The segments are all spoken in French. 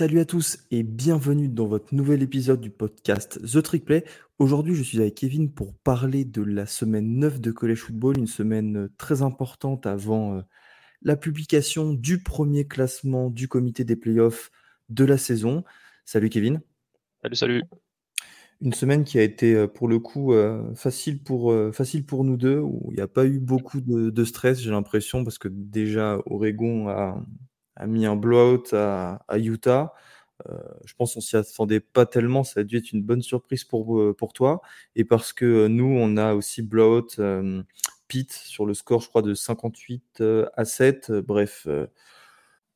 Salut à tous et bienvenue dans votre nouvel épisode du podcast The Trick Play. Aujourd'hui, je suis avec Kevin pour parler de la semaine 9 de College Football, une semaine euh, très importante avant euh, la publication du premier classement du comité des playoffs de la saison. Salut Kevin. Salut, salut. Une semaine qui a été euh, pour le coup facile, pour, facile pour nous deux, où il n'y a pas eu beaucoup de, stress, j'ai l'impression, parce que déjà Oregon a, a mis un blowout à, Utah. Euh, je pense qu'on s'y attendait pas tellement. Ça a dû être une bonne surprise pour, euh, pour toi. Et parce que euh, nous, on a aussi blowout Pete sur le score, je crois, de 58 à 7. Bref.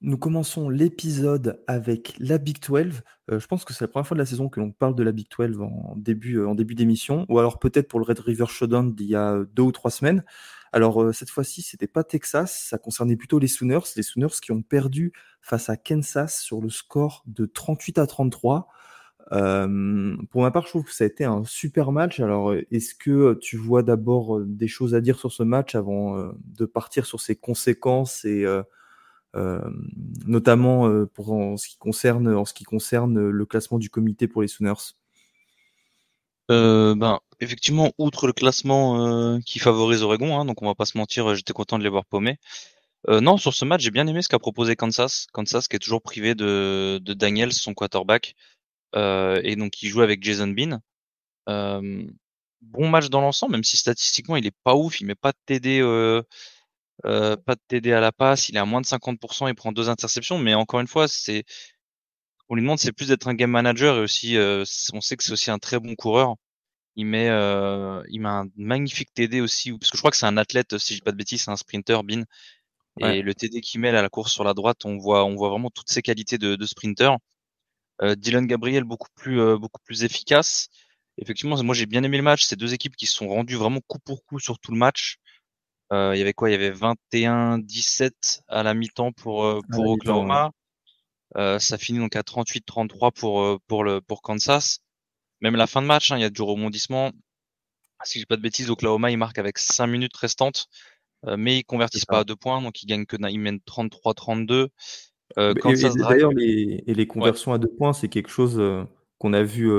Nous commençons l'épisode avec la Big 12. je pense que c'est la première fois de la saison que l'on parle de la Big 12 en début, en début d'émission, ou alors peut-être pour le Red River Showdown d'il y a deux ou trois semaines. Alors euh, cette fois-ci, c'était pas Texas, ça concernait plutôt les Sooners, les Sooners qui ont perdu face à Kansas sur le score de 38 à 33. Euh, pour ma part, je trouve que ça a été un super match. Alors, est-ce que tu vois d'abord euh, des choses à dire sur ce match avant de partir sur ses conséquences et notamment en ce qui concerne le classement du comité pour les Sooners? Ben effectivement, outre le classement euh, qui favorise Oregon, hein, donc on va pas se mentir, euh, j'étais content de les voir paumés. Euh, non, sur ce match, j'ai bien aimé ce qu'a proposé Kansas. Kansas qui est toujours privé de, de Daniels, son quarterback, et donc il joue avec Jason Bean. bon match dans l'ensemble, même si statistiquement il est pas ouf, il met pas de TD, pas de TD à la passe, il est à moins de 50%, il prend deux interceptions, mais encore une fois, c'est on lui demande c'est plus d'être un game manager et aussi on sait que c'est aussi un très bon coureur il met, euh, il met un magnifique TD aussi, parce que je crois que c'est un athlète, si je dis pas de bêtises, c'est un sprinter, Bin. Et le TD qu'il met à la course sur la droite, on voit, on voit vraiment toutes ses qualités de, de sprinter. Euh, Dylan Gabriel beaucoup plus, euh, beaucoup plus efficace. Effectivement, moi j'ai bien aimé le match. Ces deux équipes qui se sont rendues vraiment coup pour coup sur tout le match. Euh, il y avait quoi? Il y avait 21-17 à la mi-temps pour, euh, pour Oklahoma. Ça finit donc à 38-33 pour, pour, le, pour Kansas même la fin de match, hein, il y a du rebondissement. Si je dis pas de bêtises, Oklahoma, il marque avec 5 minutes restantes, euh, mais ils convertissent pas à deux points, donc ils gagnent que ils mènent 33-32. Euh, d'ailleurs, les, et les conversions à deux points, c'est quelque chose euh, qu'on a vu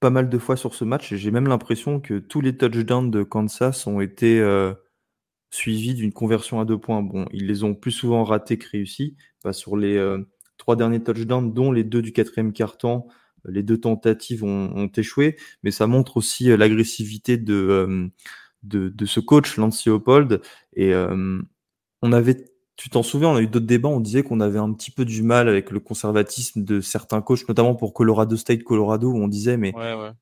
pas mal de fois sur ce match. J'ai même l'impression que tous les touchdowns de Kansas ont été suivis d'une conversion à deux points. Bon, ils les ont plus souvent ratés que réussis. Bah, sur les trois derniers touchdowns, dont les deux du quatrième quart-temps, les deux tentatives ont, échoué, mais ça montre aussi euh, l'agressivité euh, de, de, ce coach, Lance Leopold. Et euh, on avait, tu t'en souviens, on a eu d'autres débats, on disait qu'on avait un petit peu du mal avec le conservatisme de certains coachs, notamment pour Colorado State, Colorado, où on disait, mais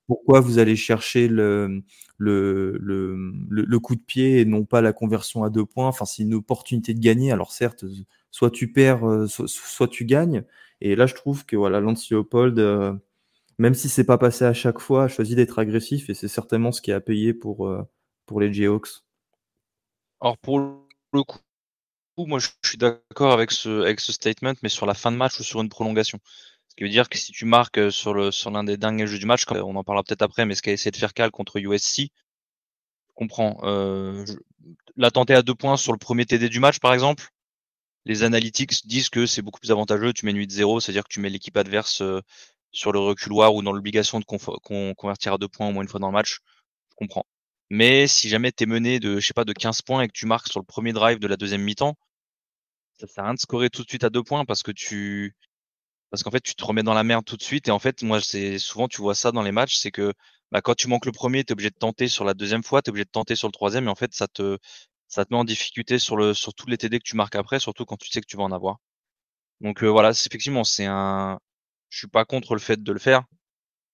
pourquoi vous allez chercher le, le, le, coup de pied et non pas la conversion à deux points? Enfin, c'est une opportunité de gagner. Alors certes, soit tu perds, soit, tu gagnes. Et là, je trouve que voilà, Lance Leopold même si c'est pas passé à chaque fois, a choisi d'être agressif et c'est certainement ce qui a payé pour, euh, pour les Jayhawks. Alors pour le coup, moi je suis d'accord avec ce, avec ce statement, mais sur la fin de match ou sur une prolongation. Ce qui veut dire que si tu marques euh, sur l'un des derniers jeux du match, on en parlera peut-être après, mais ce qu'a essayé de faire Cal contre USC, je comprends. Euh, la tenter à deux points sur le premier TD du match, par exemple, les analytics disent que c'est beaucoup plus avantageux. Tu mets une 8-0, c'est-à-dire que tu mets l'équipe adverse euh, sur le reculoir ou dans l'obligation de convertir à deux points au moins une fois dans le match, je comprends. Mais si jamais tu mené de, je sais pas, de 15 points et que tu marques sur le premier drive de la deuxième mi-temps, ça sert à rien de scorer tout de suite à deux points parce que tu, parce qu'en fait, tu te remets dans la merde tout de suite. Et en fait, moi, c'est souvent, tu vois ça dans les matchs, c'est que bah, quand tu manques le premier, tu es obligé de tenter sur la deuxième fois, tu es obligé de tenter sur le troisième, et en fait, ça te, ça te met en difficulté sur le, sur tous les TD que tu marques après, surtout quand tu sais que tu vas en avoir. Donc euh, voilà, effectivement, c'est un, je suis pas contre le fait de le faire,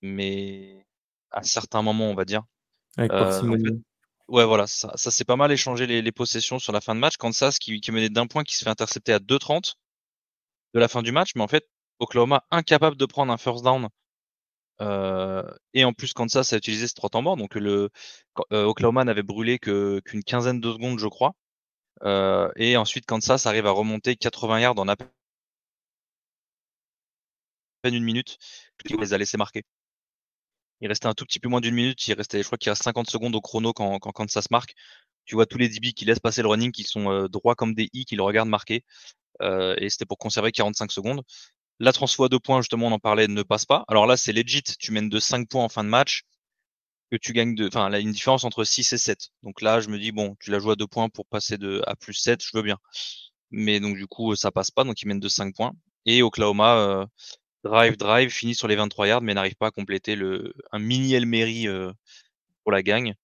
mais à certains moments, on va dire. Avec euh, ouais, voilà, ça, ça c'est pas mal échanger les, les, possessions sur la fin de match. Kansas qui, qui menait d'un point qui se fait intercepter à 2-30 de la fin du match, mais en fait, Oklahoma incapable de prendre un first down. Euh, et en plus, Kansas a utilisé ce trois temps donc le euh, Oklahoma n'avait brûlé qu'une quinzaine de secondes, je crois. Euh, et ensuite, Kansas arrive à remonter 80 yards en à peine une minute, qui les a laissés marquer. Il restait un tout petit peu moins d'une minute, il restait, je crois qu'il reste 50 secondes au chrono quand, quand, se marque. Tu vois tous les DB qui laissent passer le running, qui sont euh, droits comme des I, qui le regardent marquer. Euh, et c'était pour conserver 45 secondes. La transfo à deux points, justement, on en parlait, ne passe pas. Alors là, c'est legit. Tu mènes de 5 points en fin de match, que tu gagnes de, enfin, là, une différence entre 6 et 7. Donc là, je me dis, bon, tu la joues à deux points pour passer de à plus 7, je veux bien. Mais donc, du coup, ça passe pas. Donc, ils mènent de 5 points. Et Oklahoma, euh, drive, drive, finit sur les 23 yards, mais n'arrive pas à compléter le, un mini Elmery euh, pour la gagne.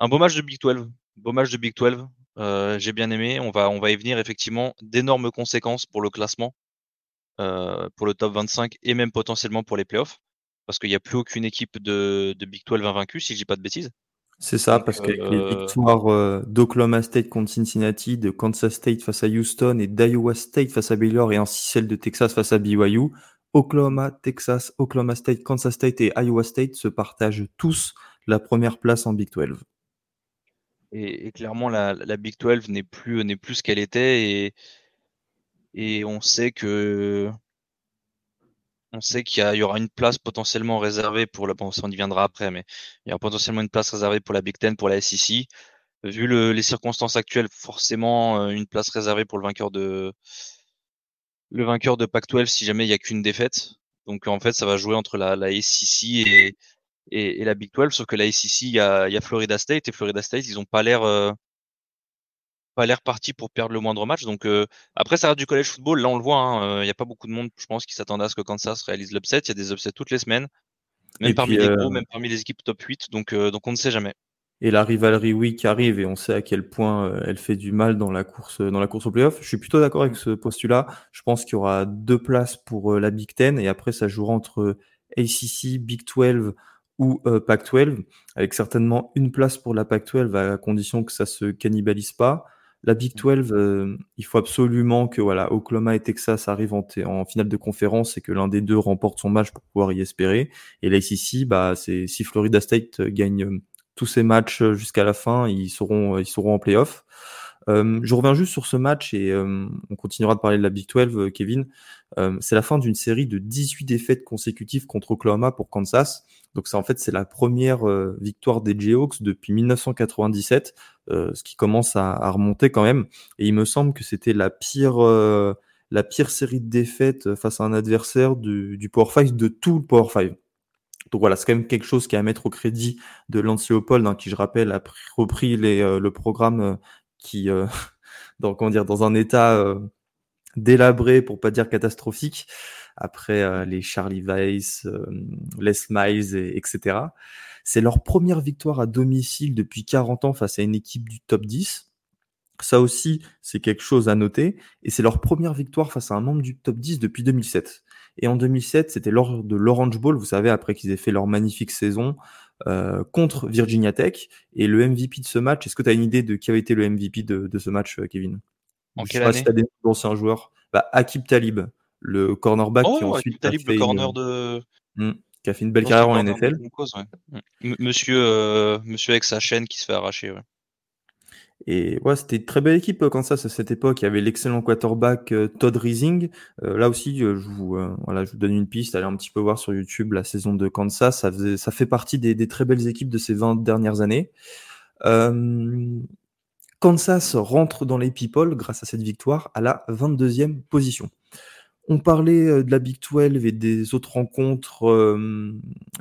Un beau match de Big 12. Beau match de Big 12. Euh, j'ai bien aimé. On va, on va y venir effectivement. D'énormes conséquences pour le classement, euh, pour le top 25 et même potentiellement pour les playoffs. Parce qu'il n'y a plus aucune équipe de, de Big 12 invaincue, si je dis pas de bêtises. C'est ça, parce qu'avec les euh, victoires d'Oklahoma State contre Cincinnati, de Kansas State face à Houston et d'Iowa State face à Baylor et ainsi celle de Texas face à BYU, Oklahoma, Texas, Oklahoma State, Kansas State et Iowa State se partagent tous la première place en Big 12. Et, clairement, la, Big 12 n'est plus, n'est plus ce qu'elle était. Et, et on sait que on sait qu'il y, aura une place potentiellement réservée pour la. Bon, ça on y viendra après, mais il y aura potentiellement une place réservée pour la Big Ten, pour la SEC. Vu les circonstances actuelles, forcément euh, une place réservée pour le vainqueur de le vainqueur de Pac-12 si jamais il n'y a qu'une défaite. Donc en fait, ça va jouer entre la, la SEC et, et, la Big 12, sauf que la SEC, il y a, y a, Florida State, et Florida State, ils ont pas l'air euh, pas l'air parti pour perdre le moindre match. Donc euh, après, ça reste du college football. Là, on le voit. Hein, euh, il n'y a pas beaucoup de monde, je pense, qui s'attendait à ce que Kansas réalise l'upset. Il y a des upsets toutes les semaines, même parmi les gros, même parmi les équipes top 8. Donc, donc on ne sait jamais. Et la rivalerie week arrive et on sait à quel point elle fait du mal dans la course dans la course au playoff. Je suis plutôt d'accord avec ce postulat. Je pense qu'il y aura deux places pour la Big Ten et après ça jouera entre ACC, Big 12 ou euh, Pac-12, avec certainement une place pour la Pac-12 à condition que ça se cannibalise pas. La Big 12, euh, il faut absolument que voilà, Oklahoma et Texas arrivent en, en finale de conférence et que l'un des deux remporte son match pour pouvoir y espérer. Et là ici, bah, c'est si Florida State gagne euh, tous ses matchs jusqu'à la fin, ils seront ils seront en playoff. Euh, je reviens juste sur ce match et euh, on continuera de parler de la Big 12, euh, Kevin. c'est la fin d'une série de 18 défaites consécutives contre Oklahoma pour Kansas. Donc ça, en fait, c'est la première victoire des Jayhawks depuis 1997, ce qui commence à, remonter quand même. Et il me semble que c'était la pire, la pire série de défaites face à un adversaire du, Power 5 de tout le Power 5. Donc voilà, c'est quand même quelque chose qui est à mettre au crédit de Lance Leopold, hein, qui je rappelle a repris le programme qui, euh, dans, comment dire, dans un état euh, délabré, pour pas dire catastrophique, après euh, les Charlie Weiss, Les Miles, et, etc. C'est leur première victoire à domicile depuis 40 ans face à une équipe du top 10. Ça aussi, c'est quelque chose à noter. Et c'est leur première victoire face à un membre du top 10 depuis 2007. Et en 2007, c'était lors de l'Orange Bowl, vous savez, après qu'ils aient fait leur magnifique saison, euh, contre Virginia Tech. Et le MVP de ce match, est-ce que tu as une idée de qui avait été le MVP de, de ce match, euh, Kevin? En quelle année? si des anciens joueurs. Bah, Akib Talib, le cornerback oh, qui ensuite Talib, le corner de... Hmm, qui a fait une belle carrière en NFL. Monsieur, euh, monsieur avec sa chaîne qui se fait arracher. Ouais. Et ouais, c'était une très belle équipe euh, ça, à cette époque. Il y avait l'excellent quarterback euh, Todd Rising. Euh, là aussi, je vous, voilà, je vous donne une piste. Allez un petit peu voir sur YouTube la saison de Kansas. Ça, faisait, ça fait partie des, des, très belles équipes de ces 20 dernières années. Kansas rentre dans les people grâce à cette victoire à la 22e position. On parlait de la Big 12 et des autres rencontres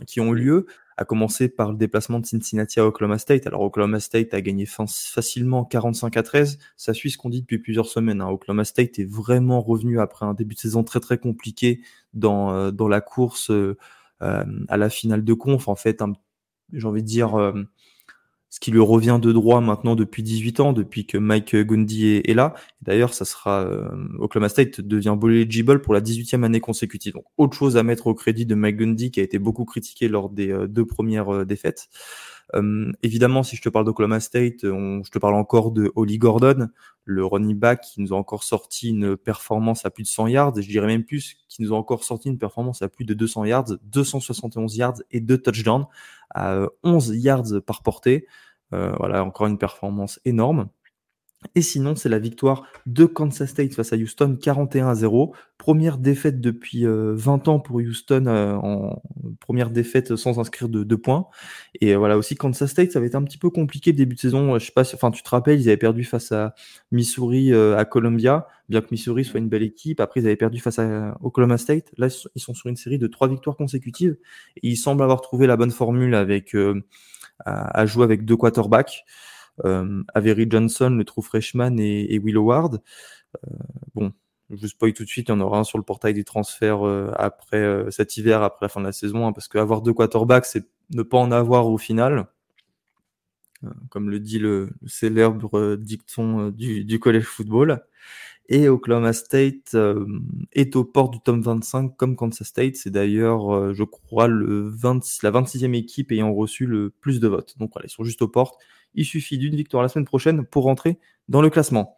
qui ont eu lieu à commencer par le déplacement de Cincinnati à Oklahoma State. Alors Oklahoma State a gagné facilement 45 à 13. Ça suit ce qu'on dit depuis plusieurs semaines. Hein. Oklahoma State est vraiment revenu après un début de saison très très compliqué dans, euh, dans la course euh, euh, à la finale de conf. En fait, j'ai envie de dire ce qui lui revient de droit maintenant depuis 18 ans, depuis que Mike Gundy est, là. D'ailleurs, ça sera euh, Oklahoma State devient eligible pour la 18e année consécutive. Donc, autre chose à mettre au crédit de Mike Gundy qui a été beaucoup critiqué lors des euh, deux premières euh, défaites. Évidemment, si je te parle d'Oklahoma State, je te parle encore de Holly Gordon, le running back qui nous a encore sorti une performance à plus de 100 yards, et je dirais même plus, qui nous a encore sorti une performance à plus de 200 yards, 271 yards et deux touchdowns à 11 yards par portée. Euh, voilà, encore une performance énorme. Et sinon, c'est la victoire de Kansas State face à Houston, 41 à 0. Première défaite depuis 20 euh, ans pour Houston, euh, en première défaite sans inscrire de, points. Et euh, voilà aussi, Kansas State, ça avait été un petit peu compliqué le début de saison. Je sais pas, enfin, tu te rappelles, ils avaient perdu face à Missouri, à Columbia, bien que Missouri soit une belle équipe. Après, ils avaient perdu face à Oklahoma State. Là, ils sont sur une série de trois victoires consécutives. Ils semblent avoir trouvé la bonne formule avec à jouer avec deux quarterbacks euh, Avery Johnson, le true freshman et, Will Howard. Euh, bon, je vous spoil tout de suite, il y en aura un sur le portail des transferts euh, après euh, cet hiver, après la fin de la saison, hein, parce qu'avoir deux quarterbacks, c'est ne pas en avoir au final. comme le dit le, célèbre dicton du, du, collège football. Et Oklahoma State est aux portes du top 25 comme Kansas State. C'est d'ailleurs, je crois, le 26, la 26e équipe ayant reçu le plus de votes. Donc voilà, ils sont juste aux portes. Il suffit d'une victoire la semaine prochaine pour rentrer dans le classement.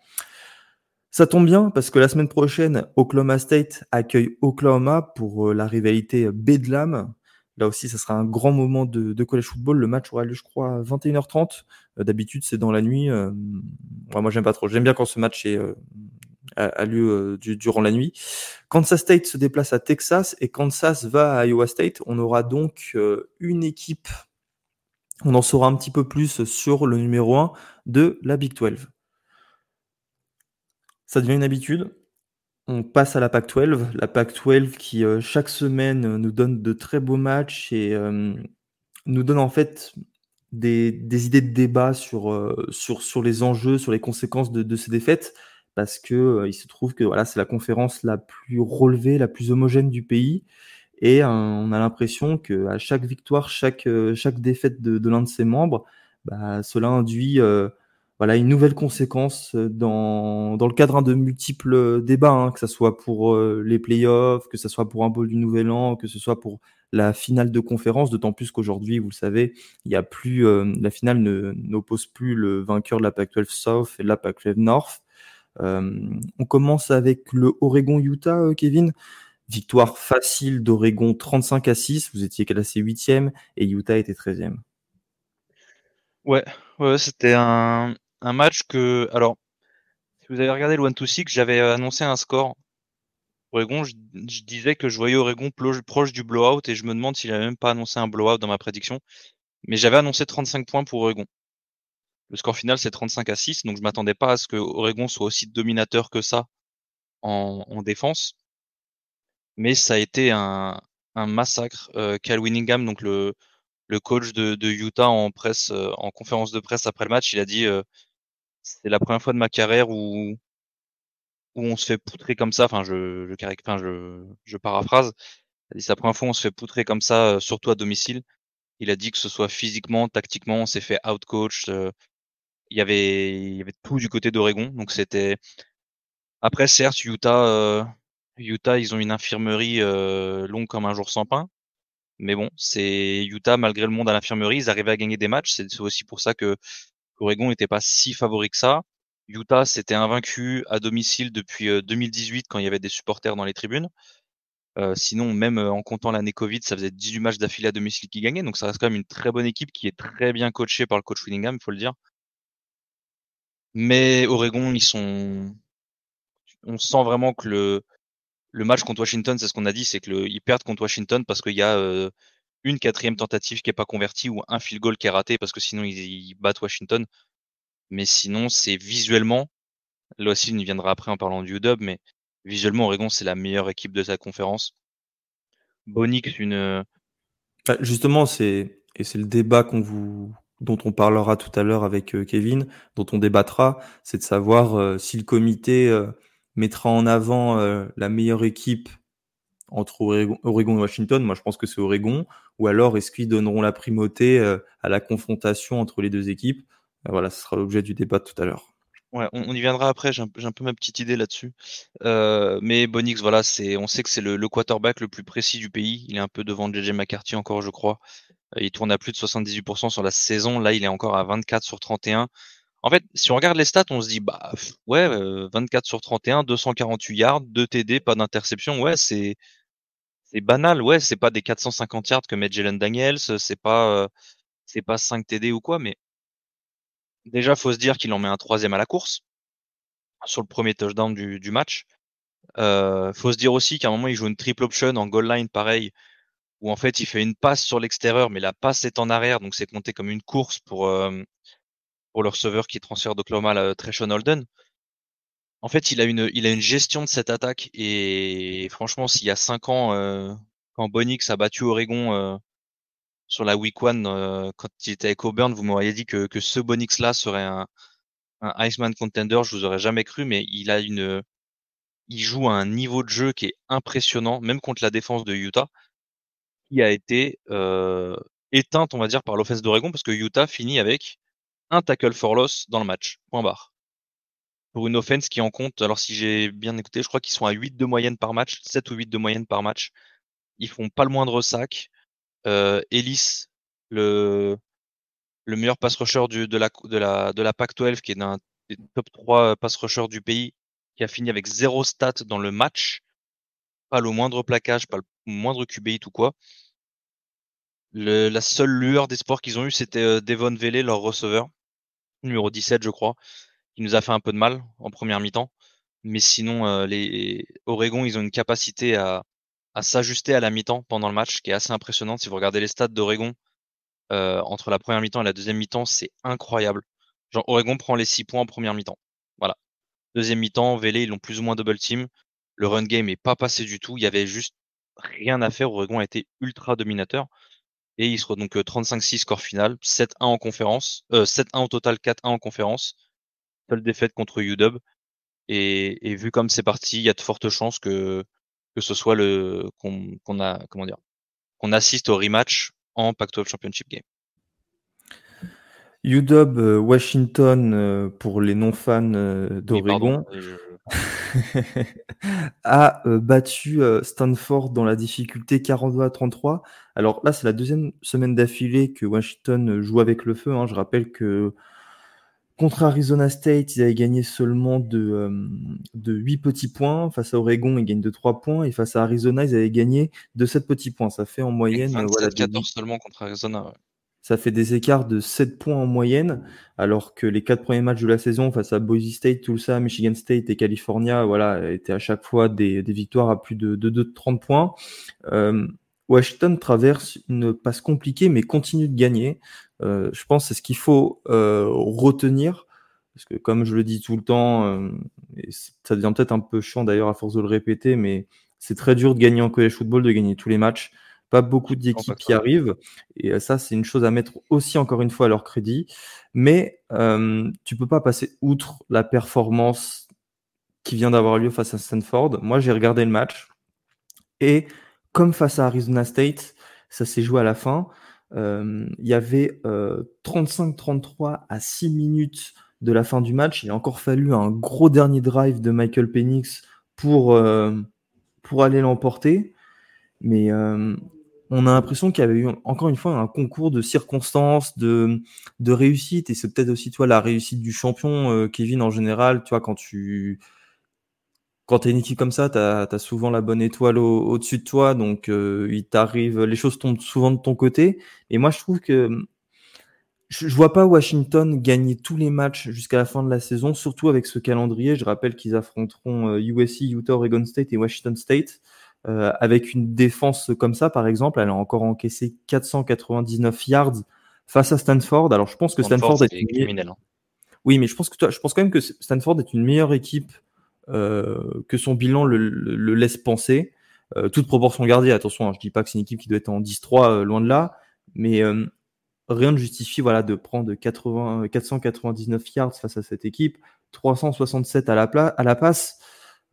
Ça tombe bien parce que la semaine prochaine, Oklahoma State accueille Oklahoma pour euh, la rivalité Bedlam. Là aussi, ça sera un grand moment de, college football. Le match aura lieu, je crois, à 21h30. Euh, d'habitude, c'est dans la nuit. Euh, moi, j'aime pas trop. J'aime bien quand ce match a, lieu durant la nuit. Kansas State se déplace à Texas et Kansas va à Iowa State. On aura donc une équipe on en saura un petit peu plus sur le numéro 1 de la Big 12. Ça devient une habitude. On passe à la PAC 12. La PAC 12 qui, euh, chaque semaine, nous donne de très beaux matchs et euh, nous donne en fait des, idées de débat euh, sur les enjeux, sur les conséquences de, ces défaites. Parce que il se trouve que voilà, c'est la conférence la plus relevée, la plus homogène du pays. Et euh, on a l'impression que à chaque victoire, chaque, euh, chaque défaite de, de l'un de ses membres, bah, cela induit euh, voilà, une nouvelle conséquence dans, dans le cadre de multiples débats, hein, que ce soit pour les playoffs, que ce soit pour un bol du Nouvel An, que ce soit pour la finale de conférence, d'autant plus qu'aujourd'hui, vous le savez, il y a plus, la finale n'oppose plus le vainqueur de la Pac-12 South et de la Pac-12 North. On commence avec le Oregon-Utah, Kevin. Victoire facile d'Oregon 35 à 6. Vous étiez classé 8e et Utah était 13e. Ouais, ouais c'était un, un, match que. Alors, si vous avez regardé le 1-2-6, j'avais annoncé un score. Oregon, je, disais que je voyais Oregon proche du blowout et je me demande s'il n'avait même pas annoncé un blowout dans ma prédiction. Mais j'avais annoncé 35 points pour Oregon. Le score final, c'est 35 à 6, donc je m'attendais pas à ce que Oregon soit aussi dominateur que ça en, en défense mais ça a été un, massacre. Euh, Cal Winningham, donc le, coach de, de Utah euh, en conférence de presse après le match, il a dit euh, c'est la première fois de ma carrière où on se fait poutrer comme ça. Enfin, je je, enfin, je, je paraphrase. C'est la première fois où on se fait poutrer comme ça, surtout à domicile. Il a dit que ce soit physiquement, tactiquement, on s'est fait outcoach. Il y avait il tout du côté d'Oregon, donc c'était après certes Utah Utah, ils ont une infirmerie euh, longue comme un jour sans pain. Mais bon, c'est Utah, malgré le monde à l'infirmerie, ils arrivaient à gagner des matchs. C'est aussi pour ça que Oregon n'était pas si favori que ça. Utah, c'était invaincu à domicile depuis 2018 euh, quand il y avait des supporters dans les tribunes. Euh, sinon, même en comptant l'année Covid, ça faisait 18 matchs d'affilée à domicile qui gagnaient. Donc ça reste quand même une très bonne équipe qui est très bien coachée par le coach Willingham, il faut le dire. Mais Oregon, ils sont. On sent vraiment que le, le match contre Washington, c'est ce qu'on a dit, c'est qu'ils perdent contre Washington parce qu'il y a euh, une quatrième tentative qui n'est pas convertie ou un field goal qui est raté parce que sinon ils, battent Washington. Mais sinon, c'est visuellement, là aussi, il viendra après en parlant du UW, mais visuellement, Oregon, c'est la meilleure équipe de sa conférence. Bonix, une. Bah, justement, c'est et c'est le débat qu'on vous dont on parlera tout à l'heure avec euh, Kevin, dont on débattra, c'est de savoir euh, si le comité mettra en avant euh, la meilleure équipe entre Oregon, et Washington, moi je pense que c'est Oregon, ou alors est-ce qu'ils donneront la primauté euh, à la confrontation entre les deux équipes? Euh, Voilà, ce sera l'objet du débat tout à l'heure. Ouais, on, y viendra après, j'ai un, peu ma petite idée là-dessus. Euh, mais Bonix, voilà, on sait que c'est le, quarterback le plus précis du pays. Il est un peu devant JJ McCarthy encore, je crois. Il tourne à plus de 78% sur la saison. Là, il est encore à 24 sur 31. En fait, si on regarde les stats, on se dit, bah ouais, 24 euh, sur 31, 248 yards, 2 TD, pas d'interception. Ouais, c'est c'est banal. Ouais, c'est pas des 450 yards que met Jalen Daniels, c'est pas euh, c'est pas 5 TD ou quoi, mais déjà faut se dire qu'il en met un troisième à la course. sur le premier touchdown du, match. Euh, faut se dire aussi qu'à un moment, il joue une triple option en goal line, pareil, où en fait, il fait une passe sur l'extérieur, mais la passe est en arrière, donc c'est compté comme une course pour, euh, pour le receveur qui transfère d'Oklahoma Treshon Holden. En fait, il a une, il a une gestion de cette attaque et franchement, s'il y a cinq ans, euh, quand Bonix a battu Oregon euh, sur la week one, euh, quand il était avec Auburn, vous m'auriez dit que, que ce Bonix là serait un, un Iceman contender, je vous aurais jamais cru, mais il a une, il joue à un niveau de jeu qui est impressionnant, même contre la défense de Utah, qui a été euh, éteinte, on va dire, par l'offense d'Oregon, parce que Utah finit avec un tackle for loss dans le match. Point barre. Pour une offense qui en compte, alors si j'ai bien écouté, je crois qu'ils sont à 8 de moyenne par match, 7 ou 8 de moyenne par match. Ils font pas le moindre sac. Euh, Ellis, le, le meilleur pass rusher du, de la, de la, de la Pac-12, qui est un des top 3 pass rushers du pays, qui a fini avec zéro stat dans le match. Pas le moindre plaquage, pas le moindre QB ou quoi. La seule lueur d'espoir qu'ils ont eu, c'était euh, Devon Vele, leur receveur, numéro 17, je crois, qui nous a fait un peu de mal en première mi-temps. Mais sinon, euh, les Oregon, ils ont une capacité à, à s'ajuster à la mi-temps pendant le match, qui est assez impressionnante. Si vous regardez les stats d'Oregon, euh, entre la première mi-temps et la deuxième mi-temps, c'est incroyable. Genre, Oregon prend les 6 points en première mi-temps. Voilà. Deuxième mi-temps, Vélé, ils l'ont plus ou moins double team. Le run game est pas passé du tout. Il y avait juste rien à faire. Oregon a été ultra dominateur. Et il sera donc 35-6 score final, 7-1 en conférence, euh, 7-1 au total, 4-1 en conférence. Seule défaite contre UW. Et, et vu comme c'est parti, il y a de fortes chances que, que ce soit le qu'on a comment dire qu'on assiste au rematch en Pac-12 Championship Game. UW euh, Washington euh, pour les non-fans euh, d'Oregon a battu Stanford dans la difficulté 42 à 33. Alors là, c'est la deuxième semaine d'affilée que Washington joue avec le feu. Hein. Je rappelle que contre Arizona State, ils avaient gagné seulement de, de 8 petits points. Face à Oregon, ils gagnent de 3 points. Et face à Arizona, ils avaient gagné de 7 petits points. Ça fait en moyenne. 27, voilà, 14 seulement contre Arizona. Ouais ça fait des écarts de 7 points en moyenne, alors que les quatre premiers matchs de la saison face à Boise State, Tulsa, Michigan State et California, voilà, étaient à chaque fois des, victoires à plus de, de, 30 points. Euh, Washington traverse une passe compliquée, mais continue de gagner. Euh, je pense que c'est ce qu'il faut euh, retenir, parce que comme je le dis tout le temps, et ça devient peut-être un peu chiant d'ailleurs à force de le répéter, mais c'est très dur de gagner en college football, de gagner tous les matchs pas beaucoup d'équipes qui arrivent. Et euh, ça, c'est une chose à mettre aussi, encore une fois, à leur crédit. Mais euh, tu peux pas passer outre la performance qui vient d'avoir lieu face à Stanford. Moi, j'ai regardé le match. Et comme face à Arizona State, ça s'est joué à la fin. Euh, il y avait 35-33 euh, à 6 minutes de la fin du match. Il a encore fallu un gros dernier drive de Michael Penix pour, pour aller l'emporter. Mais on a l'impression qu'il y avait eu encore une fois un concours de circonstances, de, de réussite, et c'est peut-être aussi toi la réussite du champion, euh, Kevin, en général, tu vois, quand tu quand tu une équipe comme ça, tu as, souvent la bonne étoile au-dessus de toi, donc euh, il t'arrive, les choses tombent souvent de ton côté. Et moi, je trouve que je, je vois pas Washington gagner tous les matchs jusqu'à la fin de la saison, surtout avec ce calendrier. Je rappelle qu'ils affronteront USC, euh, Utah, Oregon State et Washington State. Euh, avec une défense comme ça, par exemple, elle a encore encaissé 499 yards face à Stanford. Alors, je pense que Stanford, est, criminel. Hein. Oui, mais je pense que toi, je pense quand même que Stanford est une meilleure équipe euh, que son bilan le, laisse penser. Euh, toute proportion gardée, attention, hein, je dis pas que c'est une équipe qui doit être en 10-3, loin de là, mais rien ne justifie voilà, de prendre 80, 499 yards face à cette équipe, 367 à la, à la passe.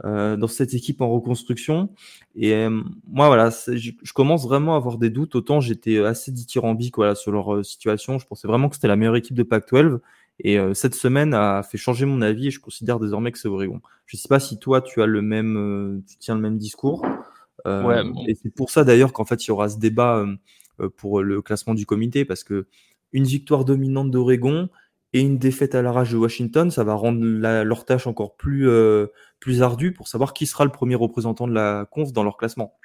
Euh, dans cette équipe en reconstruction. Et euh, moi, voilà, je, commence vraiment à avoir des doutes. Autant j'étais assez dithyrambique voilà, sur leur euh, situation. Je pensais vraiment que c'était la meilleure équipe de Pac-12. Et cette semaine a fait changer mon avis et je considère désormais que c'est Oregon. Je ne sais pas si toi, tu as le même, tu tiens le même discours. Ouais, Et c'est pour ça d'ailleurs qu'en fait, il y aura ce débat pour le classement du comité parce que une victoire dominante d'Oregon, et une défaite à l'arrache de Washington, ça va rendre leur tâche encore plus, euh, plus ardue pour savoir qui sera le premier représentant de la conf dans leur classement.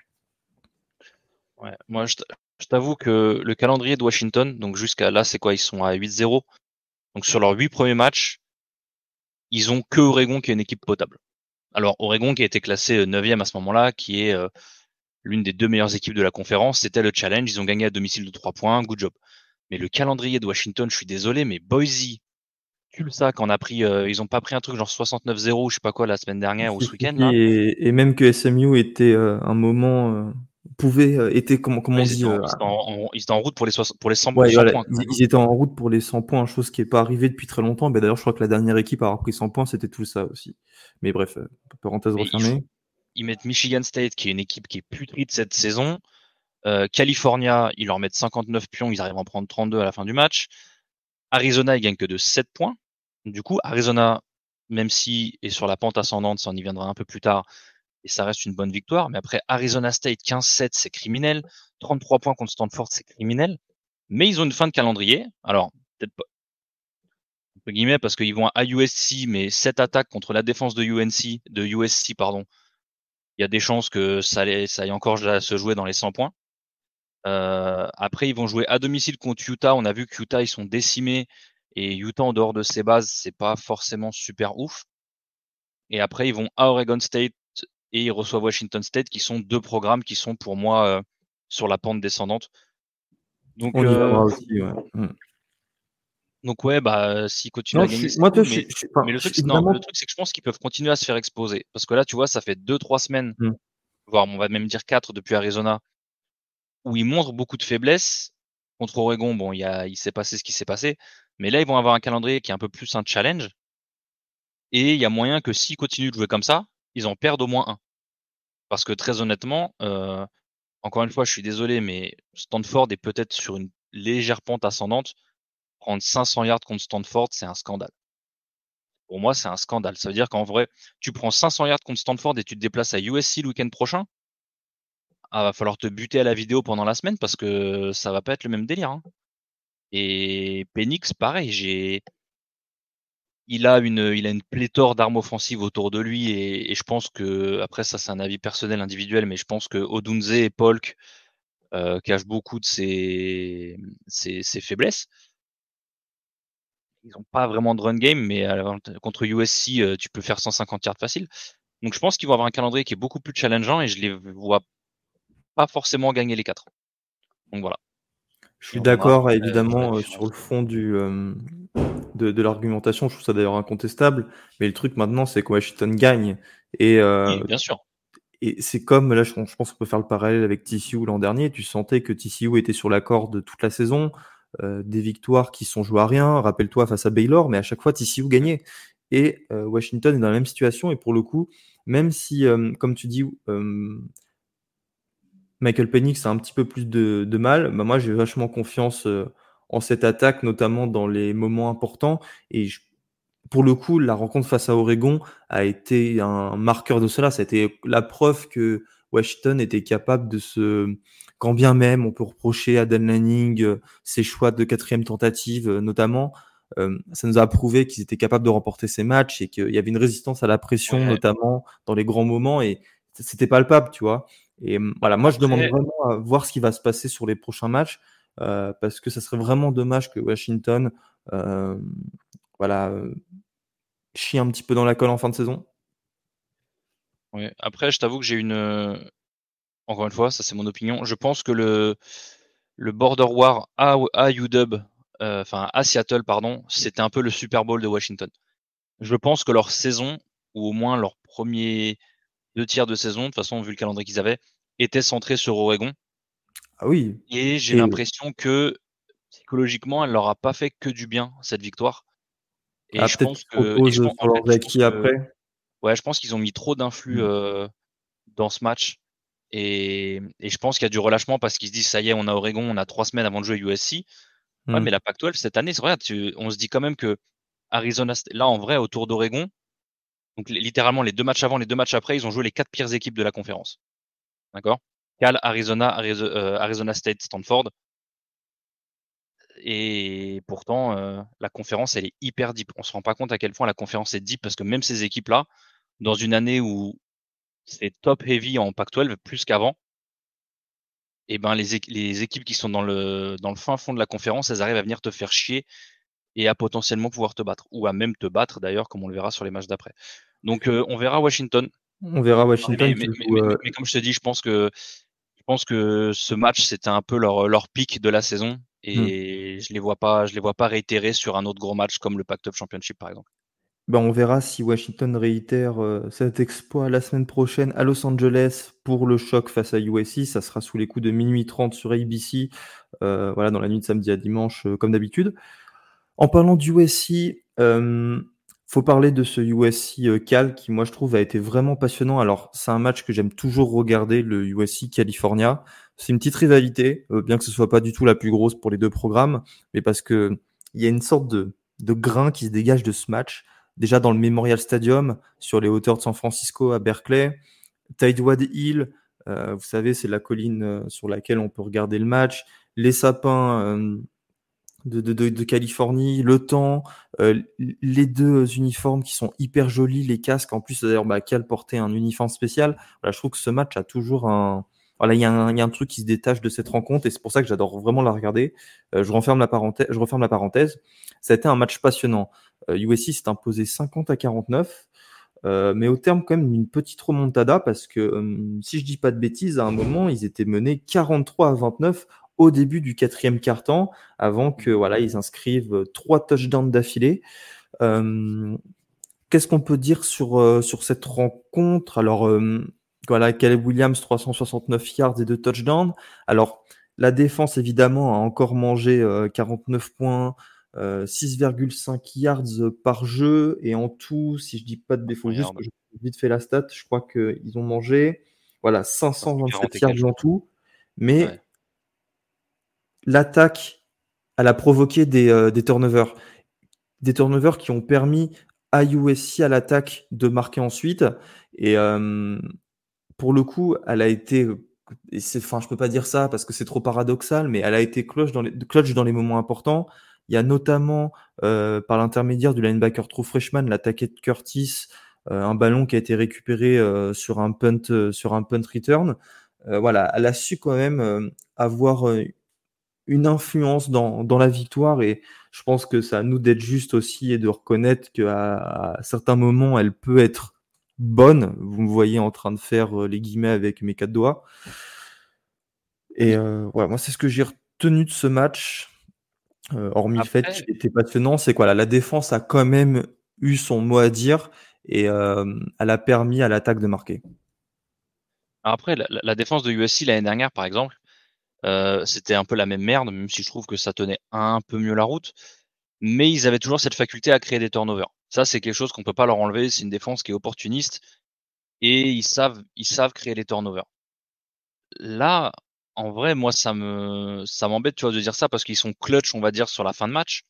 Ouais, moi, je t'avoue que le calendrier de Washington, donc jusqu'à là, c'est quoi? Ils sont à 8-0. Donc sur leurs 8 premiers matchs, ils ont que Oregon qui est une équipe potable. Alors Oregon qui a été classé 9e à ce moment-là, qui est l'une des deux meilleures équipes de la conférence, c'était le challenge, ils ont gagné à domicile de 3 points, good job. Mais le calendrier de Washington, je suis désolé, mais Boise, tu le sais qu'on a pris, ils ont pas pris un truc genre 69-0, je sais pas quoi, la semaine dernière ou ce week-end. Là. Et, même que SMU était un moment pouvait était comment comment on dit ils, étaient en, route pour les pour les 100 points. Ils, étaient en route pour les 100 points, chose qui est pas arrivée depuis très longtemps. Mais d'ailleurs, je crois que la dernière équipe à avoir pris 100 points, c'était tout ça aussi. Mais bref, parenthèse refermée. Ils, mettent Michigan State, qui est une équipe qui est putride cette saison. Euh, California, ils leur mettent 59 pions, ils arrivent à en prendre 32 à la fin du match. Arizona, ils gagnent que de 7 points. Du coup, Arizona, même si est sur la pente ascendante, ça en y viendra un peu plus tard, et ça reste une bonne victoire. Mais après, Arizona State 15-7, c'est criminel. 33 points contre Stanford, c'est criminel. Mais ils ont une fin de calendrier. Alors, peut-être pas, entre guillemets, parce qu'ils vont à USC, mais cette attaque contre la défense de UNC, de USC, pardon, il y a des chances que ça, ça aille encore se jouer dans les 100 points. Euh, après, ils vont jouer à domicile contre Utah. On a vu que Utah, ils sont décimés. Et Utah, en dehors de ses bases, c'est pas forcément super ouf. Et après, ils vont à Oregon State, et ils reçoivent Washington State, qui sont deux programmes qui sont pour moi euh, sur la pente descendante. Donc, On euh, aussi, ouais. Mm. Donc ouais, bah s'ils continuent à gagner, moi, mais, mais, le truc, c'est que je pense qu'ils peuvent continuer à se faire exposer. Parce que là, tu vois, ça fait deux, trois semaines, mm. voire on va même dire quatre depuis Arizona, où ils montrent beaucoup de faiblesses. Contre Oregon, bon, il, il s'est passé ce qui s'est passé. Mais là, ils vont avoir un calendrier qui est un peu plus un challenge. Et il y a moyen que s'ils continuent de jouer comme ça, ils en perdent au moins un. Parce que très honnêtement, euh, encore une fois, je suis désolé, mais Stanford est peut-être sur une légère pente ascendante. Prendre 500 yards contre Stanford, c'est un scandale. Pour moi, c'est un scandale. Ça veut dire qu'en vrai, tu prends 500 yards contre Stanford et tu te déplaces à USC le week-end prochain. Ah, va falloir te buter à la vidéo pendant la semaine parce que ça va pas être le même délire. Hein. Et Penix, pareil, j'ai il a une, il a une pléthore d'armes offensives autour de lui et, je pense que, après ça c'est un avis personnel individuel, mais je pense que Odunze et Polk euh, cachent beaucoup de ses, ses, faiblesses. Ils n'ont pas vraiment de run game, mais contre USC, euh, tu peux faire 150 yards facile. Donc je pense qu'ils vont avoir un calendrier qui est beaucoup plus challengeant et je les vois pas forcément gagner les quatre. Donc voilà. Je suis d'accord, évidemment, euh, sur le fond du, de, l'argumentation. Je trouve ça d'ailleurs incontestable. Mais le truc maintenant, c'est que Washington gagne. Et, euh, bien sûr. Et c'est comme, là, je, pense qu'on peut faire le parallèle avec TCU l'an dernier. Tu sentais que TCU était sur la corde toute la saison. Euh, des victoires qui sont jouées à rien. Rappelle-toi face à Baylor, mais à chaque fois, TCU gagnait. Et euh, Washington est dans la même situation. Et pour le coup, même si, comme tu dis, Michael Penix a un petit peu plus de, mal, bah moi j'ai vachement confiance en cette attaque, notamment dans les moments importants. Et pour le coup, la rencontre face à Oregon a été un marqueur de cela. Ça a été la preuve que Washington était capable de se, quand bien même on peut reprocher à Dan Lanning euh, ses choix de quatrième tentative, euh, notamment, euh, ça nous a prouvé qu'ils étaient capables de remporter ces matchs et qu'il y avait une résistance à la pression, notamment dans les grands moments. Et c'était palpable, tu vois. Et voilà, moi je demande vraiment à voir ce qui va se passer sur les prochains matchs. Euh, parce que ça serait vraiment dommage que Washington euh, voilà, euh, chie un petit peu dans la colle en fin de saison. Oui. Après, je t'avoue que j'ai une. Encore une fois, ça c'est mon opinion. Je pense que le, le Border War à, à UW, enfin à Seattle, pardon, c'était un peu le Super Bowl de Washington. Je pense que leur saison, ou au moins leur premier deux tiers de saison, de toute façon, vu le calendrier qu'ils avaient, était centré sur Oregon. Ah oui. Et j'ai l'impression que psychologiquement, elle leur a pas fait que du bien cette victoire. Et ah, je pense que, après. Ouais, je pense qu'ils ont mis trop d'influx mmh. euh, dans ce match. Et, je pense qu'il y a du relâchement parce qu'ils se disent ça y est, on a Oregon, on a trois semaines avant de jouer USC. Ouais, mmh. mais la Pac-12 cette année, c'est vrai, on se dit quand même que Arizona, là en vrai, autour d'Oregon, donc littéralement les deux matchs avant, les deux matchs après, ils ont joué les quatre pires équipes de la conférence. D'accord? Cal, Arizona, euh, Arizona State, Stanford. Et pourtant, euh, la conférence, elle est hyper deep. On se rend pas compte à quel point la conférence est deep parce que même ces équipes-là, dans une année où c'est top heavy en Pac-12 plus qu'avant, et eh ben les, les, équipes qui sont dans le, dans le fin fond de la conférence, elles arrivent à venir te faire chier et à potentiellement pouvoir te battre, ou à même te battre d'ailleurs, comme on le verra sur les matchs d'après. Donc euh, on verra Washington. On verra Washington. Mais, mais, comme je te dis, je pense que je pense que ce match c'était un peu leur, leur pic de la saison et hmm. je les vois pas je les vois pas réitérer sur un autre gros match comme le Pac-12 Championship par exemple. Ben, on verra si Washington réitère euh, cet exploit la semaine prochaine à Los Angeles pour le choc face à USC. Ça sera sous les coups de minuit 30 sur ABC, euh, voilà, dans la nuit de samedi à dimanche, euh, comme d'habitude. En parlant du USC, faut parler de ce USC Cal qui, moi, je trouve, a été vraiment passionnant. Alors, c'est un match que j'aime toujours regarder, le USC California. C'est une petite rivalité, bien que ce soit pas du tout la plus grosse pour les deux programmes, mais parce que il y a une sorte de, de grain qui se dégage de ce match déjà dans le Memorial Stadium, sur les hauteurs de San Francisco à Berkeley. Tidewad Hill, euh, vous savez, c'est la colline euh, sur laquelle on peut regarder le match. Les sapins euh, de, Californie, le temps, les deux uniformes qui sont hyper jolis, les casques. En plus, d'ailleurs, bah, Cal portait un uniforme spécial. Voilà, je trouve que ce match a toujours un. Voilà, il y, a un truc qui se détache de cette rencontre et c'est pour ça que j'adore vraiment la regarder. je, referme la parenthèse, je referme la parenthèse. Ça a été un match passionnant. USC euh, s'est imposé 50 à 49. Euh, mais au terme quand même d'une petite remontada parce que euh, si je dis pas de bêtises, à un moment ils étaient menés 43 à 29 au début du quatrième quart-temps avant que voilà ils inscrivent trois touchdowns d'affilée. Qu'est-ce qu'on peut dire sur, sur cette rencontre? Alors voilà, Caleb Williams 369 yards et deux touchdowns. Alors la défense évidemment a encore mangé 49 points. 6,5 euh, yards par jeu et en tout, si je dis pas de défaut, juste que je vite fait la stat, je crois qu'ils ont mangé voilà 527 yards en tout, mais l'attaque elle a provoqué des, euh, des turnovers, des turnovers qui ont permis à USC à l'attaque de marquer ensuite et euh, pour le coup, elle a été enfin, je peux pas dire ça parce que c'est trop paradoxal, mais elle a été clutch dans les, clutch dans les moments importants. Il y a notamment, euh, par l'intermédiaire du linebacker true freshman, l'attaqué de Curtis, un ballon qui a été récupéré sur un punt, sur un punt return. voilà, elle a su quand même avoir une influence dans, dans, la victoire et je pense que ça à nous d'être juste aussi et de reconnaître qu'à à certains moments, elle peut être bonne. Vous me voyez en train de faire les guillemets avec mes quatre doigts. Et euh, voilà, moi, c'est ce que j'ai retenu de ce match. Euh, hormis le fait qu'il était passionnant, c'est quoi la défense a quand même eu son mot à dire et euh, elle a permis à l'attaque de marquer. Après, la, défense de USC l'année dernière, par exemple, euh, c'était un peu la même merde, même si je trouve que ça tenait un peu mieux la route. Mais ils avaient toujours cette faculté à créer des turnovers. Ça, c'est quelque chose qu'on peut pas leur enlever. C'est une défense qui est opportuniste et ils savent, ils savent créer les turnovers. Là, en vrai, moi, ça me, ça m'embête, tu vois, de dire ça parce qu'ils sont clutch, on va dire, sur la fin de match.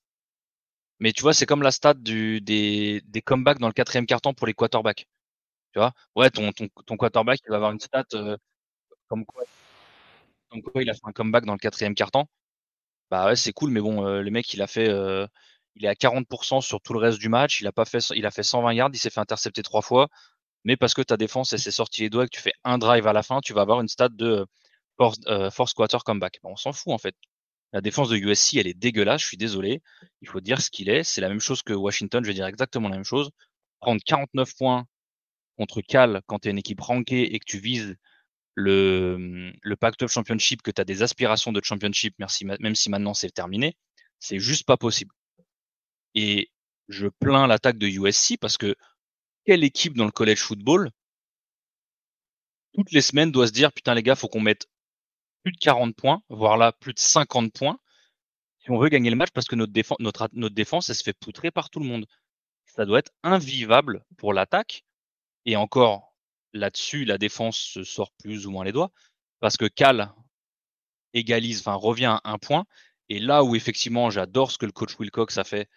Mais tu vois, c'est comme la stat du, des, des comebacks dans le quatrième carton pour les quarterbacks. Tu vois, ouais, ton, ton, ton quarterback, il va avoir une stat euh, comme quoi, comme quoi il a fait un comeback dans le quatrième carton. Bah ouais, c'est cool, mais bon, euh, le mec, il a fait, euh, il est à 40% sur tout le reste du match. Il a pas fait, il a fait 120 yards, il s'est fait intercepter trois fois. Mais parce que ta défense, s'est sortie les doigts et que tu fais un drive à la fin, tu vas avoir une stat de force, euh, force quarter comeback. on s'en fout en fait. La défense de USC, elle est dégueulasse, je suis désolé. Il faut dire ce qu'il est. C'est la même chose que Washington, je vais dire exactement la même chose. Prendre 49 points contre Cal quand tu es une équipe rankée et que tu vises le, le Pac-12 Championship, que tu as des aspirations de championship, même si maintenant c'est terminé, c'est juste pas possible. Et je plains l'attaque de USC parce que quelle équipe dans le college football, toutes les semaines, doit se dire, putain les gars, faut qu'on mette plus de 40 points, voire là plus de 50 points, si on veut gagner le match parce que notre, défense, notre, notre défense, elle se fait poutrer par tout le monde. Ça doit être invivable pour l'attaque. Et encore, là-dessus, la défense se sort plus ou moins les doigts parce que Cal égalise, enfin revient à un point. Et là où effectivement, j'adore ce que le coach Wilcox a fait,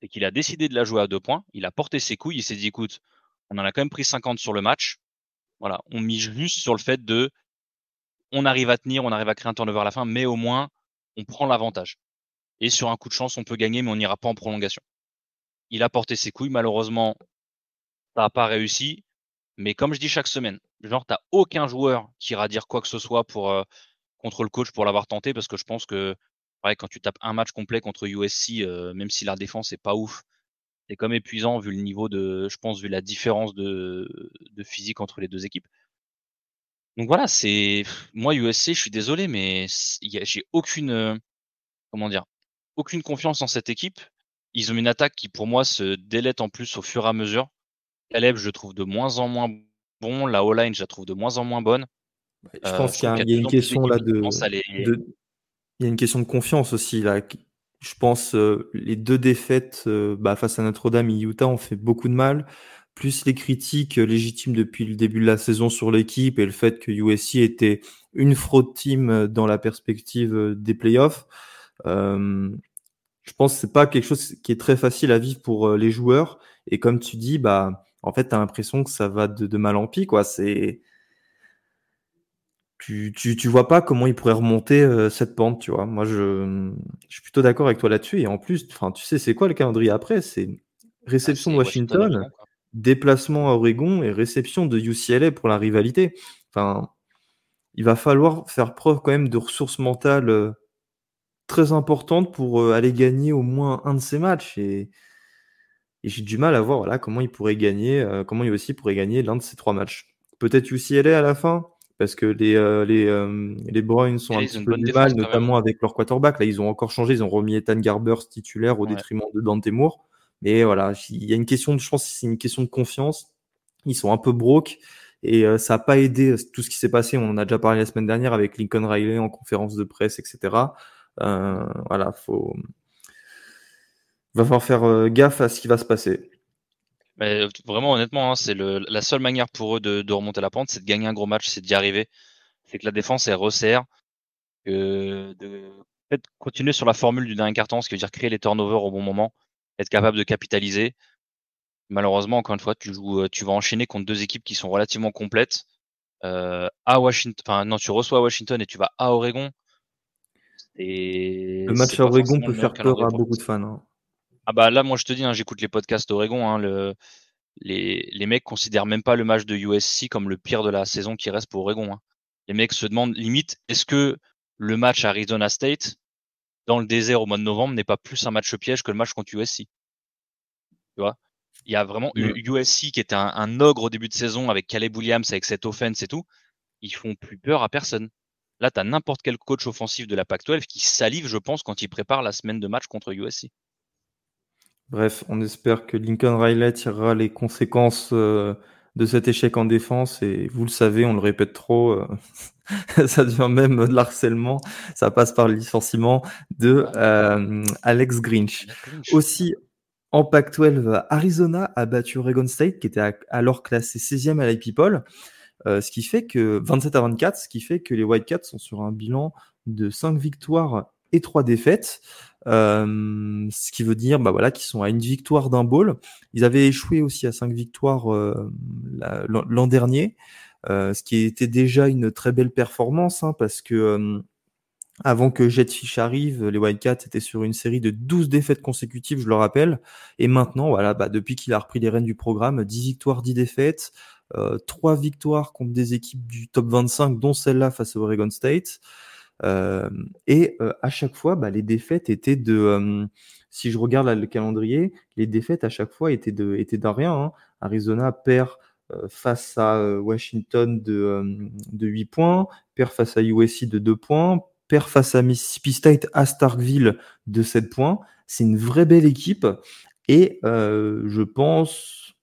c'est qu'il a décidé de la jouer à deux points. Il a porté ses couilles. Il s'est dit, écoute, on en a quand même pris 50 sur le match. Voilà, on mise juste sur le fait de on arrive à tenir, on arrive à créer un turnover à la fin, mais au moins, on prend l'avantage. Et sur un coup de chance, on peut gagner, mais on n'ira pas en prolongation. Il a porté ses couilles, malheureusement, ça n'a pas réussi. Mais comme je dis chaque semaine, genre, t'as aucun joueur qui ira dire quoi que ce soit pour, euh, contre le coach pour l'avoir tenté, parce que je pense que Ouais, quand tu tapes un match complet contre USC, même si la défense est pas ouf, c'est comme épuisant vu le niveau de, je pense, vu la différence de, de physique entre les deux équipes. Donc voilà, c'est moi USC, je suis désolé, mais j'ai aucune, comment dire, aucune confiance en cette équipe. Ils ont une attaque qui, pour moi, se délète en plus au fur et à mesure. Caleb, je trouve de moins en moins bon. La O-line, je la trouve de moins en moins bonne. Je pense qu'il y, a une question là de, il y a une question de confiance aussi là. Je pense euh, les deux défaites euh, bah, face à Notre-Dame et Utah ont fait beaucoup de mal, plus les critiques légitimes depuis le début de la saison sur l'équipe et le fait que USC était une fraude team dans la perspective des playoffs. Euh, je pense que c'est pas quelque chose qui est très facile à vivre pour les joueurs. Et comme tu dis, bah en fait, tu as l'impression que ça va de, de mal en pis, quoi. C'est tu, tu, tu, vois pas comment il pourrait remonter euh, cette pente, tu vois. Moi, je, je suis plutôt d'accord avec toi là-dessus. Et en plus, tu sais, c'est quoi le calendrier après? C'est réception de Washington, déplacement à Oregon et réception de UCLA pour la rivalité. Enfin, il va falloir faire preuve quand même de ressources mentales euh, très importantes pour euh, aller gagner au moins un de ces matchs. Et, et j'ai du mal à voir voilà, comment il pourrait gagner, comment il aussi pourrait gagner l'un de ces trois matchs. Peut-être UCLA à la fin, parce que les, euh, les, euh, les Bruins sont un petit peu du mal, notamment avec leur quarterback. Là, ils ont encore changé, ils ont remis Ethan Garbers titulaire au détriment de Dante Moore. Mais voilà, il y a une question, de, je pense c'est une question de confiance. Ils sont un peu broke et euh, ça n'a pas aidé tout ce qui s'est passé. On en a déjà parlé la semaine dernière avec Lincoln Riley en conférence de presse, etc. voilà, faut va falloir faire gaffe à ce qui va se passer. Mais vraiment, honnêtement, hein, c'est la seule manière pour eux de, remonter la pente, c'est de gagner un gros match, c'est d'y arriver. C'est que la défense, elle resserre. Que de continuer sur la formule du dernier carton, ce qui veut dire créer les turnovers au bon moment, être capable de capitaliser. Malheureusement, encore une fois, tu joues, tu vas enchaîner contre deux équipes qui sont relativement complètes. Euh, à Washington, enfin non, tu reçois à Washington et tu vas à Oregon. Le match à Oregon peut faire peur à beaucoup de fans. Hein. Ah bah là, moi je te dis, hein, j'écoute les podcasts d'Oregon. Hein, le, les, les mecs considèrent même pas le match de USC comme le pire de la saison qui reste pour Oregon. Hein. Les mecs se demandent limite, est-ce que le match à Arizona State dans le désert au mois de novembre n'est pas plus un match piège que le match contre USC Tu vois? Il y a vraiment USC qui était un, un, ogre au début de saison avec Caleb Williams, avec cette offense et tout. Ils font plus peur à personne. Là, tu as n'importe quel coach offensif de la Pac-12 qui salive, je pense, quand il prépare la semaine de match contre USC. Bref, on espère que Lincoln Riley tirera les conséquences euh, de cet échec en défense. Et vous le savez, on le répète trop, euh, ça devient même de l'harcèlement. Ça passe par le licenciement de euh, Alex Grinch. Aussi, en Pac-12, Arizona a battu Oregon State, qui était alors classé 16e à la People. ce qui fait que 27 à 24, ce qui fait que les Whitecaps sont sur un bilan de 5 victoires et 3 défaites. Euh, ce qui veut dire bah voilà, qu'ils sont à une victoire d'un bowl. Ils avaient échoué aussi à cinq victoires euh, l'an dernier, euh, ce qui était déjà une très belle performance, hein, parce que avant que Jetfish arrive, les Wildcats étaient sur une série de 12 défaites consécutives, je le rappelle. Et maintenant, voilà, bah, depuis qu'il a repris les rênes du programme, 10 victoires, 10 défaites, 3 victoires contre des équipes du top 25, dont celle-là face à Oregon State. Et à chaque fois, bah, les défaites étaient de. Si je regarde le calendrier, les défaites à chaque fois étaient de étaient d'un rien. Hein. Arizona perd face à Washington de, de 8 points, perd face à USC de 2 points, perd face à Mississippi State à Starkville de 7 points. C'est une vraie belle équipe. Et je pense,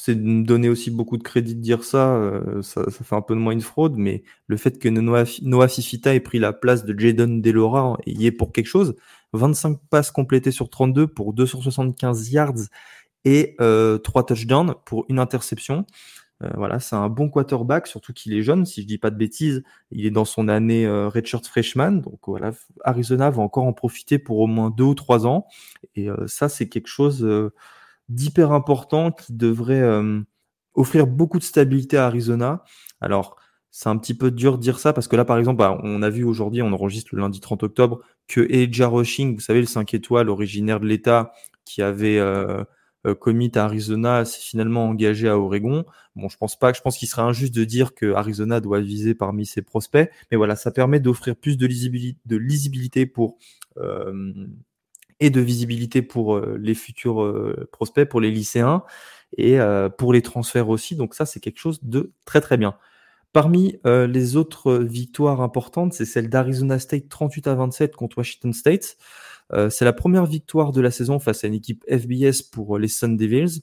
c'est de me donner aussi beaucoup de crédit de dire ça, euh, ça, fait un peu de moins une fraude, mais le fait que Noah, Noah Fifita ait pris la place de Jaden Delora et y est pour quelque chose, 25 passes complétées sur 32 pour 275 yards et euh, 3 touchdowns pour une interception. Euh, voilà, c'est un bon quarterback, surtout qu'il est jeune, si je dis pas de bêtises, il est dans son année euh, redshirt freshman, donc voilà, Arizona va encore en profiter pour au moins deux ou trois ans, et ça c'est quelque chose d'hyper important qui devrait euh, offrir beaucoup de stabilité à Arizona. Alors, c'est un petit peu dur de dire ça parce que là, par exemple, bah, on a vu aujourd'hui, on enregistre le lundi 30 octobre, que Elijah Rushing, vous savez, le 5 étoiles originaire de l'État, qui avait euh, commit à Arizona s'est finalement engagé à Oregon. Bon, je pense pas, je pense qu'il serait injuste de dire que Arizona doit viser parmi ses prospects, mais voilà, ça permet d'offrir plus de lisibilité, de lisibilité pour et de visibilité pour les futurs prospects, pour les lycéens et pour les transferts aussi. Donc ça, c'est quelque chose de très très bien. Parmi euh, les autres victoires importantes, c'est celle d'Arizona State 38 à 27 contre Washington State. Euh, c'est la première victoire de la saison face à une équipe FBS pour les Sun Devils.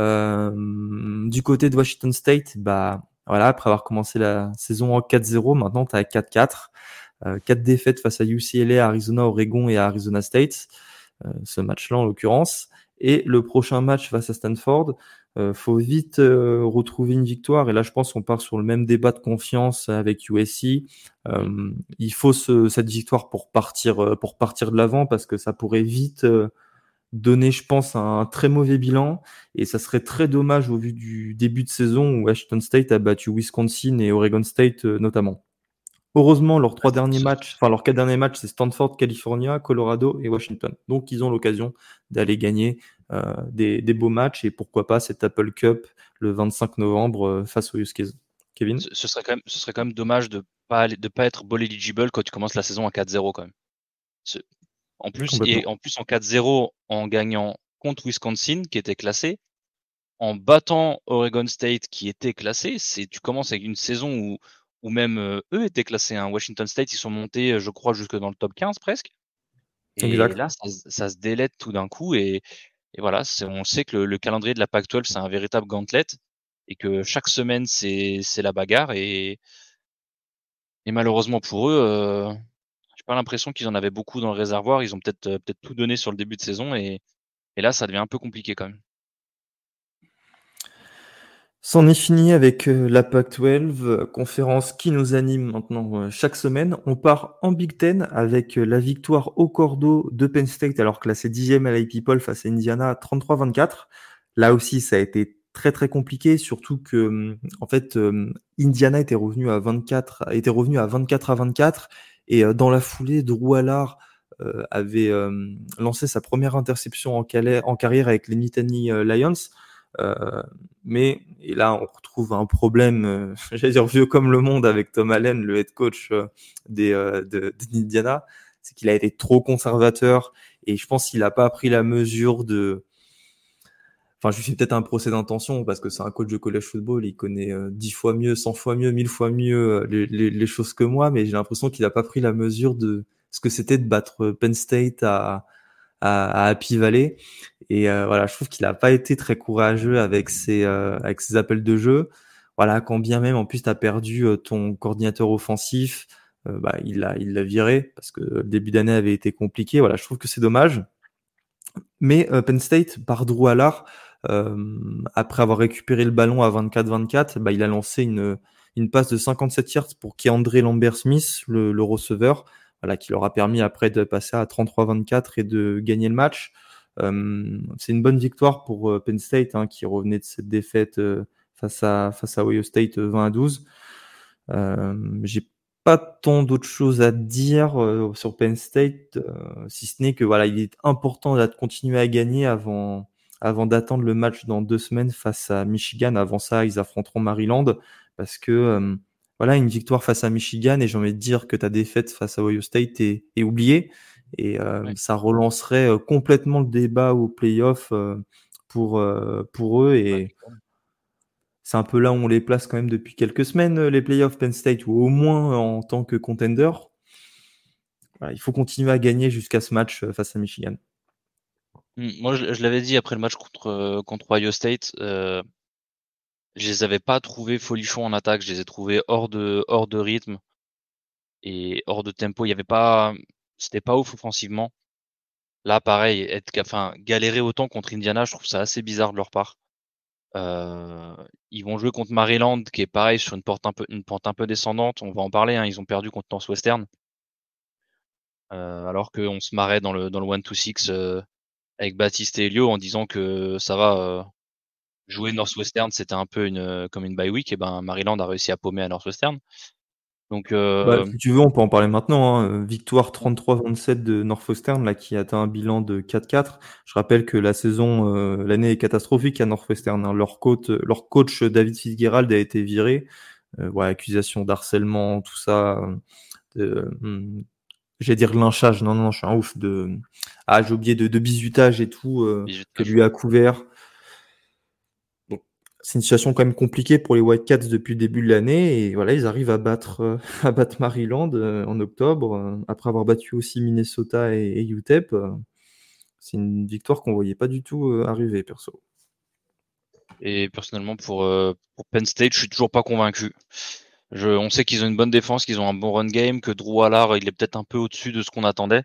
Euh, du côté de Washington State, bah voilà, après avoir commencé la saison en 4-0, maintenant tu as 4-4. Euh, 4 défaites face à UCLA, Arizona, Oregon et Arizona State. ce match-là en l'occurrence. Et le prochain match face à Stanford, euh, faut vite euh, retrouver une victoire. Et là, je pense qu'on part sur le même débat de confiance avec USC. Euh, il faut ce, cette victoire pour partir, euh, pour partir de l'avant parce que ça pourrait vite donner, je pense, un très mauvais bilan. Et ça serait très dommage au vu du début de saison où Washington State a battu Wisconsin et Oregon State notamment. Heureusement, leurs trois derniers matchs, enfin leurs quatre derniers matchs, c'est Stanford, California, Colorado et Washington. Donc, ils ont l'occasion d'aller gagner euh, des, beaux matchs et pourquoi pas cette Apple Cup le 25 novembre euh, face aux Huskies. Kevin? Ce, serait quand même, ce serait quand même dommage de pas de pas être ball eligible quand tu commences la saison à 4-0 quand même. En plus, et en plus en 4-0 en gagnant contre Wisconsin qui était classé, en battant Oregon State qui était classé, c'est tu commences avec une saison où ou même euh, eux étaient classés. Hein. Washington State, ils sont montés, je crois, jusque dans le top 15 presque. Et là, ça, se délète tout d'un coup. Et, voilà, on sait que le, calendrier de la Pac-12, c'est un véritable gauntlet et que chaque semaine, c'est la bagarre. Et, et malheureusement pour eux, euh, j'ai pas l'impression qu'ils en avaient beaucoup dans le réservoir. Ils ont peut-être euh, peut-être tout donné sur le début de saison. Et, et là, ça devient un peu compliqué quand même. C'en est fini avec euh, la PAC-12, euh, conférence qui nous anime maintenant euh, chaque semaine. On part en Big Ten avec la victoire au cordeau de Penn State, alors classé dixième à l'IP People face à Indiana 33-24. Là aussi, ça a été très très compliqué, surtout que hum, en fait Indiana était revenu à 24, était revenu à 24 à 24, et dans la foulée, Drew Allard avait lancé sa première interception en, en carrière avec les Nittany Lions. Euh, mais et là, on retrouve un problème, euh, j'allais dire vieux comme le monde avec Tom Allen, le head coach euh, des, de, d'Indiana, c'est qu'il a été trop conservateur et je pense qu'il n'a pas pris la mesure de. Enfin, je lui fais peut-être un procès d'intention parce que c'est un coach de college football, il connaît dix fois mieux, cent fois mieux, mille fois mieux les, les, les choses que moi, mais j'ai l'impression qu'il n'a pas pris la mesure de ce que c'était de battre Penn State à, à, à Happy Valley. Et euh, voilà, je trouve qu'il n'a pas été très courageux avec ses, euh, avec ses appels de jeu. Voilà, quand bien même en plus tu as perdu euh, ton coordinateur offensif, bah, il l'a il l'a viré parce que le début d'année avait été compliqué. Voilà, je trouve que c'est dommage. Mais Penn State, par Drew Allard, après avoir récupéré le ballon à 24-24, bah, il a lancé une, une passe de 57 yards pour qui André Lambert-Smith, le, le receveur, voilà, qui leur a permis après de passer à 33-24 et de gagner le match. Euh, c'est une bonne victoire pour euh, Penn State hein, qui revenait de cette défaite euh, face à face à Ohio State 20 à 12. J'ai pas tant d'autres choses à dire sur Penn State, si ce n'est que voilà, il est important de continuer à gagner avant avant d'attendre le match dans deux semaines face à Michigan. Avant ça, ils affronteront Maryland parce que voilà, une victoire face à Michigan et j'ai envie de dire que ta défaite face à Ohio State est, est oubliée et euh, ça relancerait euh, complètement le débat au playoff euh, pour, pour eux et c'est un peu là où on les place quand même depuis quelques semaines, les playoffs Penn State, ou au moins en tant que contender. il faut continuer à gagner jusqu'à ce match face à Michigan. Mmh, moi, je, l'avais dit après le match contre, contre Ohio State, je les avais pas trouvés folichons en attaque, je les ai trouvés hors de, hors de rythme et hors de tempo. Il y avait pas, c'était pas ouf offensivement. Là, pareil, être, enfin, galérer autant contre Indiana, je trouve ça assez bizarre de leur part. Euh, ils vont jouer contre Maryland, qui est pareil sur une porte un peu, une pente un peu descendante. On va en parler. Hein, ils ont perdu contre Northwestern, euh, alors qu'on se marrait dans le dans le one to six euh, avec Baptiste et Elio en disant que ça va euh, jouer Northwestern, c'était un peu une comme une bye week. Et ben Maryland a réussi à paumer à Northwestern. Donc, bah, si tu veux, on peut en parler maintenant. Hein. Victoire 33-27 de Northwestern, là, qui atteint un bilan de 4-4. Je rappelle que la saison, l'année est catastrophique à Northwestern. Hein. Leur, coach, leur coach David Fitzgerald a été viré. voilà, accusation d'harcèlement, tout ça. Hmm, j'allais dire lynchage, non, non, je suis un ouf de. Ah, j'ai oublié de, de bisutage et tout, que lui a couvert c'est une situation quand même compliquée pour les Whitecaps depuis le début de l'année. Et voilà, ils arrivent à battre, euh, à battre Maryland euh, en octobre, euh, après avoir battu aussi Minnesota et, UTEP. c'est une victoire qu'on voyait pas du tout arriver, perso. Et personnellement, pour, Penn State, je suis toujours pas convaincu. On sait qu'ils ont une bonne défense, qu'ils ont un bon run game, que Drew Allard, il est peut-être un peu au-dessus de ce qu'on attendait.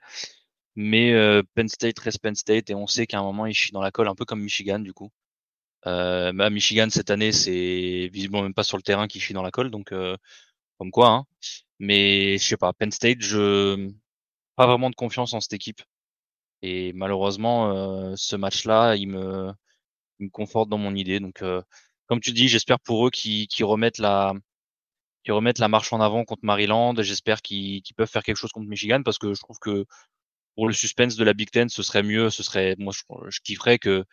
Mais Penn State reste Penn State et on sait qu'à un moment, il chie dans la colle, un peu comme Michigan, du coup. Euh, bah, Michigan cette année, c'est visiblement même pas sur le terrain qui chie dans la colle, donc euh, comme quoi. Hein. Mais je sais pas, Penn State, je pas vraiment de confiance en cette équipe. Et malheureusement, euh, ce match-là, il me, il me conforte dans mon idée. Donc, euh, comme tu dis, j'espère pour eux qu'ils remettent la qui remettent la marche en avant contre Maryland. J'espère qu'ils peuvent faire quelque chose contre Michigan parce que je trouve que pour le suspense de la Big Ten, ce serait mieux, ce serait, moi, je kifferais que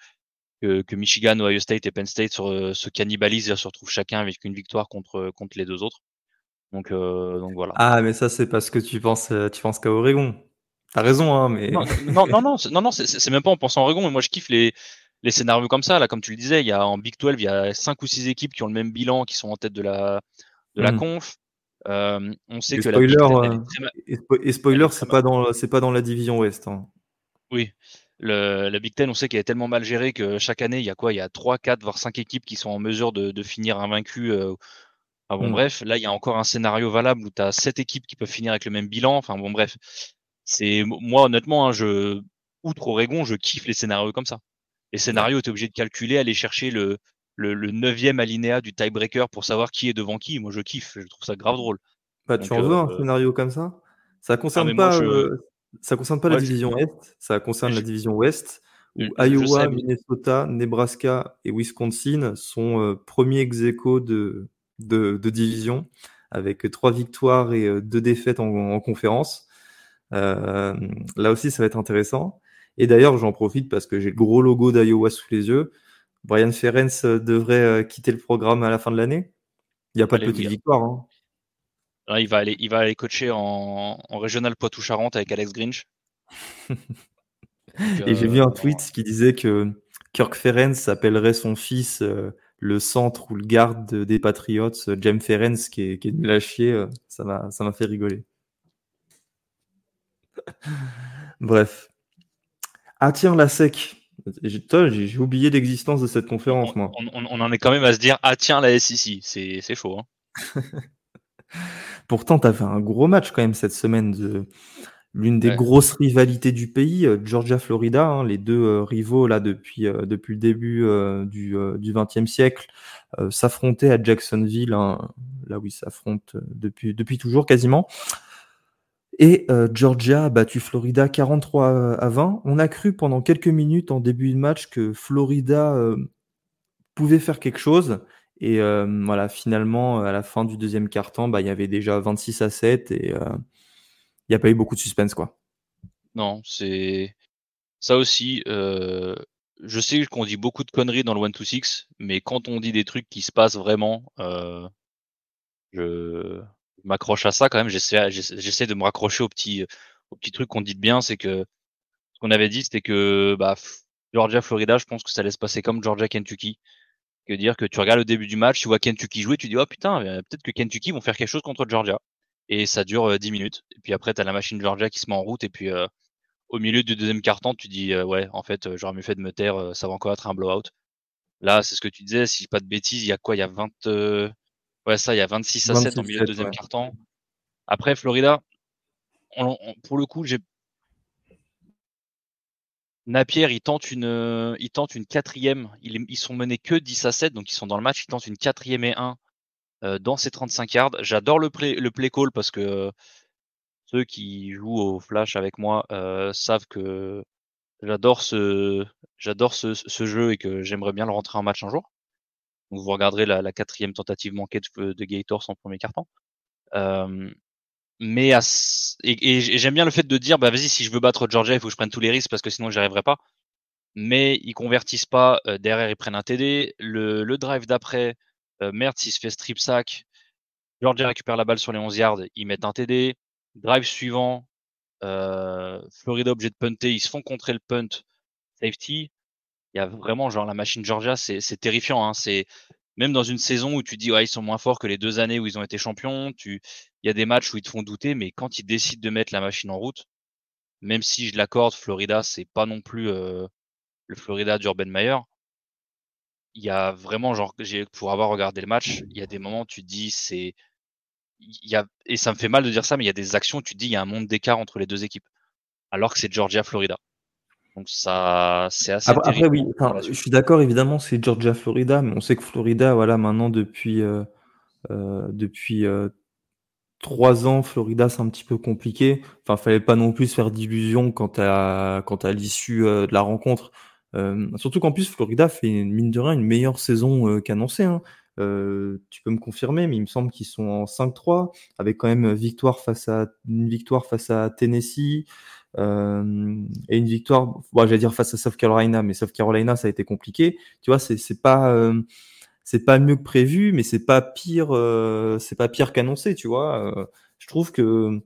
que, Michigan, Ohio State et Penn State se, cannibalisent et se retrouvent chacun avec une victoire contre, contre les deux autres. Donc, euh, donc voilà. Ah, mais ça, c'est parce que tu penses, euh, tu penses qu'à Oregon. T'as raison, hein, mais. Non, non, non, non, non, c'est même pas en pensant à Oregon, mais moi je kiffe les, les scénarios comme ça. Là, comme tu le disais, il y a en Big 12, il y a cinq ou six équipes qui ont le même bilan, qui sont en tête de la, de la hmm. conf. Euh, on sait que spoiler, la et, spoiler, c'est pas dans, pas dans la division Ouest. Hein. Oui, le, la Big Ten, on sait qu'elle est tellement mal gérée que chaque année, il y a quoi? Il y a 3, 4, voire 5 équipes qui sont en mesure de, de finir invaincues. Euh, bon, mm. bref, là, il y a encore un scénario valable où tu as 7 équipes qui peuvent finir avec le même bilan. Enfin, bon, bref. C'est Moi, honnêtement, hein, je, outre Oregon, je kiffe les scénarios comme ça. Les scénarios, tu es obligé de calculer, aller chercher le, le, le 9 alinéa du tiebreaker pour savoir qui est devant qui. Moi, je kiffe. Je trouve ça grave drôle. Bah, tu en veux un euh, scénario comme ça? Ça ah, concerne pas. Euh, ça concerne pas la division Est, ça concerne la division Ouest, où Iowa, Minnesota, Nebraska et Wisconsin sont euh, premiers ex de, de, division, avec trois victoires et euh, deux défaites en, conférence. Euh, là aussi, ça va être intéressant. Et d'ailleurs, j'en profite parce que j'ai le gros logo d'Iowa sous les yeux. Brian Ferenc devrait quitter le programme à la fin de l'année. Il n'y a pas de petite victoire. Hein il va aller, il va aller coacher en, en régional Poitou-Charentes avec Alex Grinch. Et j'ai vu un euh, tweet qui disait que Kirk Ferenc appellerait son fils euh, le centre ou le garde des Patriots, euh, James Ferenc, qui est, qui est nul à chier. ça m'a, ça m'a fait rigoler. Bref. Ah tiens, la SEC. J'ai oublié l'existence de cette conférence, on, moi. On, on, en est quand même à se dire, ah tiens, la SEC. C'est, c'est chaud. Hein. Pourtant, tu as fait un gros match quand même cette semaine de l'une des grosses rivalités du pays, euh, Georgia-Florida, hein, les deux euh, rivaux là depuis euh, depuis le début du du XXe siècle s'affrontaient à Jacksonville, hein, là où ils s'affrontent depuis depuis toujours quasiment. Et Georgia a battu Florida 43 à 20. On a cru pendant quelques minutes en début de match que Florida pouvait faire quelque chose. Et euh, voilà, finalement, à la fin du deuxième quart-temps, bah, il y avait déjà 26 à 7 et euh, il n'y a pas eu beaucoup de suspense. quoi. Non, c'est ça aussi. Euh, je sais qu'on dit beaucoup de conneries dans le 1-2-6, mais quand on dit des trucs qui se passent vraiment, je m'accroche à ça quand même. J'essaie, j'essaie de me raccrocher au petit, au petit truc qu'on dit de bien. C'est que ce qu'on avait dit, c'était que bah, Georgia-Florida, je pense que ça laisse passer comme Georgia-Kentucky que dire que tu regardes le début du match, tu vois Kentucky jouer, tu dis oh putain, euh, peut-être que Kentucky vont faire quelque chose contre Georgia. Et ça dure 10 euh, minutes. Et puis après, tu as la machine Georgia qui se met en route. Et puis euh, au milieu du deuxième quart-temps, tu dis ouais, en fait, j'aurais mieux fait de me taire, ça va encore être un blowout. Là, c'est ce que tu disais, si pas de bêtises, il y a quoi? Il y a 20. Ouais, ça, il y a 26 à 7 au milieu du deuxième quart-temps. Après, Florida, pour le coup, j'ai Napier, il tente une, euh, il tente une quatrième. Ils, sont menés que 10 à 7, donc ils sont dans le match. Ils tentent une quatrième et 1 euh, dans ces 35 yards. J'adore le play, call parce que ceux qui jouent au flash avec moi euh, savent que j'adore ce, j'adore ce, jeu et que j'aimerais bien le rentrer en match un jour. Vous regarderez la, la quatrième tentative manquée de, de Gators en premier carton. Mais et, j'aime bien le fait de dire bah vas-y si je veux battre Georgia il faut que je prenne tous les risques parce que sinon j'y arriverai pas. Mais ils convertissent pas derrière ils prennent un TD le, drive d'après merde s'il se fait strip sack Georgia récupère la balle sur les 11 yards ils mettent un TD drive suivant Florida obligé de punter ils se font contrer le punt safety. Il y a vraiment genre la machine Georgia c'est terrifiant hein, c'est même dans une saison où tu dis ouais, ils sont moins forts que les deux années où ils ont été champions, tu il y a des matchs où ils te font douter, mais quand ils décident de mettre la machine en route, même si je l'accorde, Florida c'est pas non plus euh, le Florida d'Urban Meyer. Il y a vraiment genre pour avoir regardé le match, il y a des moments où tu dis c'est il y a et ça me fait mal de dire ça, mais il y a des actions où tu dis il y a un monde d'écart entre les deux équipes, alors que c'est Georgia Florida. Donc ça, c'est assez. Après, oui, je suis d'accord, évidemment, c'est Georgia, Florida, mais on sait que Florida, voilà, maintenant depuis euh, euh, depuis euh, trois ans, Florida, c'est un petit peu compliqué. Enfin, fallait pas non plus faire d'illusions quant à quant à l'issue de la rencontre. surtout qu'en plus, Florida fait mine de rien une meilleure saison qu'annoncé. Hein. tu peux me confirmer, mais il me semble qu'ils sont en 5-3 avec quand même victoire face à une victoire face à Tennessee. Euh, et une victoire, bon, j'allais dire face à South Carolina, mais South Carolina, ça a été compliqué. Tu vois, c'est c'est pas euh, c'est pas mieux que prévu, mais c'est pas pire, euh, c'est pas pire qu'annoncé, tu vois. je trouve que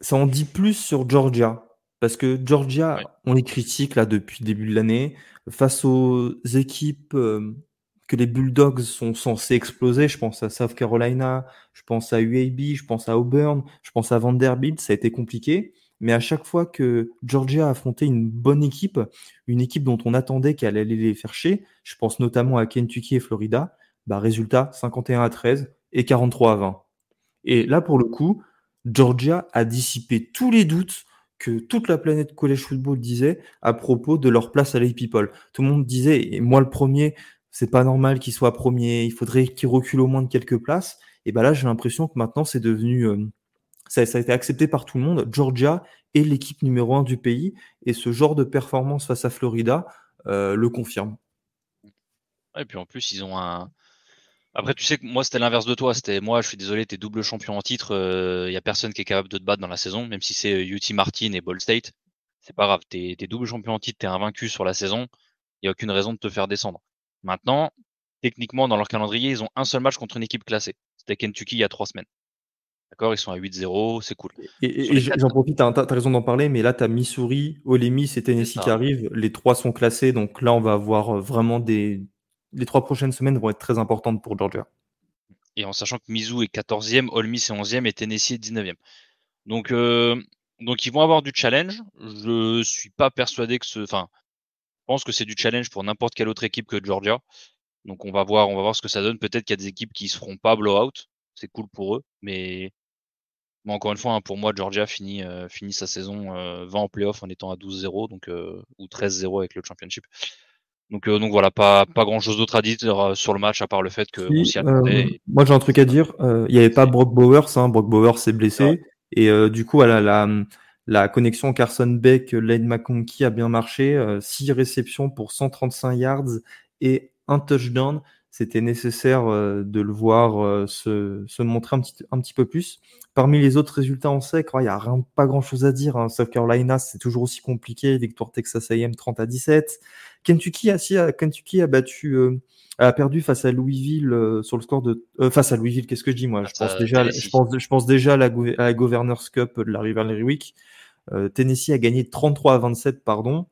ça en dit plus sur Georgia, parce que Georgia, on les critique là depuis le début de l'année face aux équipes que les Bulldogs sont censés exploser. Je pense à South Carolina, je pense à UAB, je pense à Auburn, je pense à Vanderbilt. Ça a été compliqué. Mais à chaque fois que Georgia a affronté une bonne équipe, une équipe dont on attendait qu'elle allait les faire chier, je pense notamment à Kentucky et Florida, bah résultat 51 à 13 et 43 à 20. Et là, pour le coup, Georgia a dissipé tous les doutes que toute la planète college football disait à propos de leur place à les people. Tout le monde disait, et moi le premier, c'est pas normal qu'il soit premier, il faudrait qu'il recule au moins de quelques places. Et ben là, j'ai l'impression que maintenant, c'est devenu, euh, ça, a été accepté par tout le monde. Georgia est l'équipe numéro un du pays, et ce genre de performance face à Florida euh, le confirme. Et puis en plus, ils ont un. Après, tu sais que moi, c'était l'inverse de toi. C'était moi, je suis désolé, t'es double champion en titre. Il euh, y a personne qui est capable de te battre dans la saison, même si c'est UT Martin et Ball State. C'est pas grave. T'es es double champion en titre, t'es invaincu sur la saison. Il y a aucune raison de te faire descendre. Maintenant, techniquement, dans leur calendrier, ils ont un seul match contre une équipe classée. C'était Kentucky il y a trois semaines. D'accord Ils sont à 8-0, c'est cool. Et, j'en profite, tu as, raison d'en parler, mais là, tu as Missouri, Ole Miss et Tennessee qui arrivent. Les trois sont classés, donc là, on va avoir euh, vraiment des. Les trois prochaines semaines vont être très importantes pour Georgia. Et en sachant que Mizzou est 14e, Ole Miss est 11e et Tennessee est 19e. Donc, euh, donc ils vont avoir du challenge. Je suis pas persuadé que ce. Enfin, pense que c'est du challenge pour n'importe quelle autre équipe que Georgia. Donc on va voir, on va voir ce que ça donne. Peut-être qu'il y a des équipes qui ne se feront pas blowout. C'est cool pour eux, mais encore une fois, hein, pour moi, Georgia finit, euh, finit sa saison euh, 20 en playoff en étant à 12-0, donc euh, ou 13-0 avec le championship. Donc, euh, donc voilà, pas, pas grand chose d'autre à dire sur le match à part le fait que s'y attendait. moi j'ai un truc à dire. Il n'y avait pas Brock Bowers, hein. Brock Bowers s'est blessé. Et du coup, voilà, la, la connexion Carson Beck, Lane McConkey a bien marché. 6 euh, réceptions pour 135 yards et un touchdown. C'était nécessaire euh, de le voir euh, se, montrer un petit, un petit peu plus. Parmi les autres résultats en sec, il n'y a rien, pas grand chose à dire. Hein. South Carolina, c'est toujours aussi compliqué. Victoire Texas AM 30 à 17. Kentucky, a, Kentucky a battu, a perdu face à Louisville sur le score de face à Louisville. Qu'est-ce que je dis moi? Je pense déjà, je pense, je pense déjà à la, à la Governor's Cup de la Rivalry Week. Euh, Tennessee a gagné 33 à 27, pardon,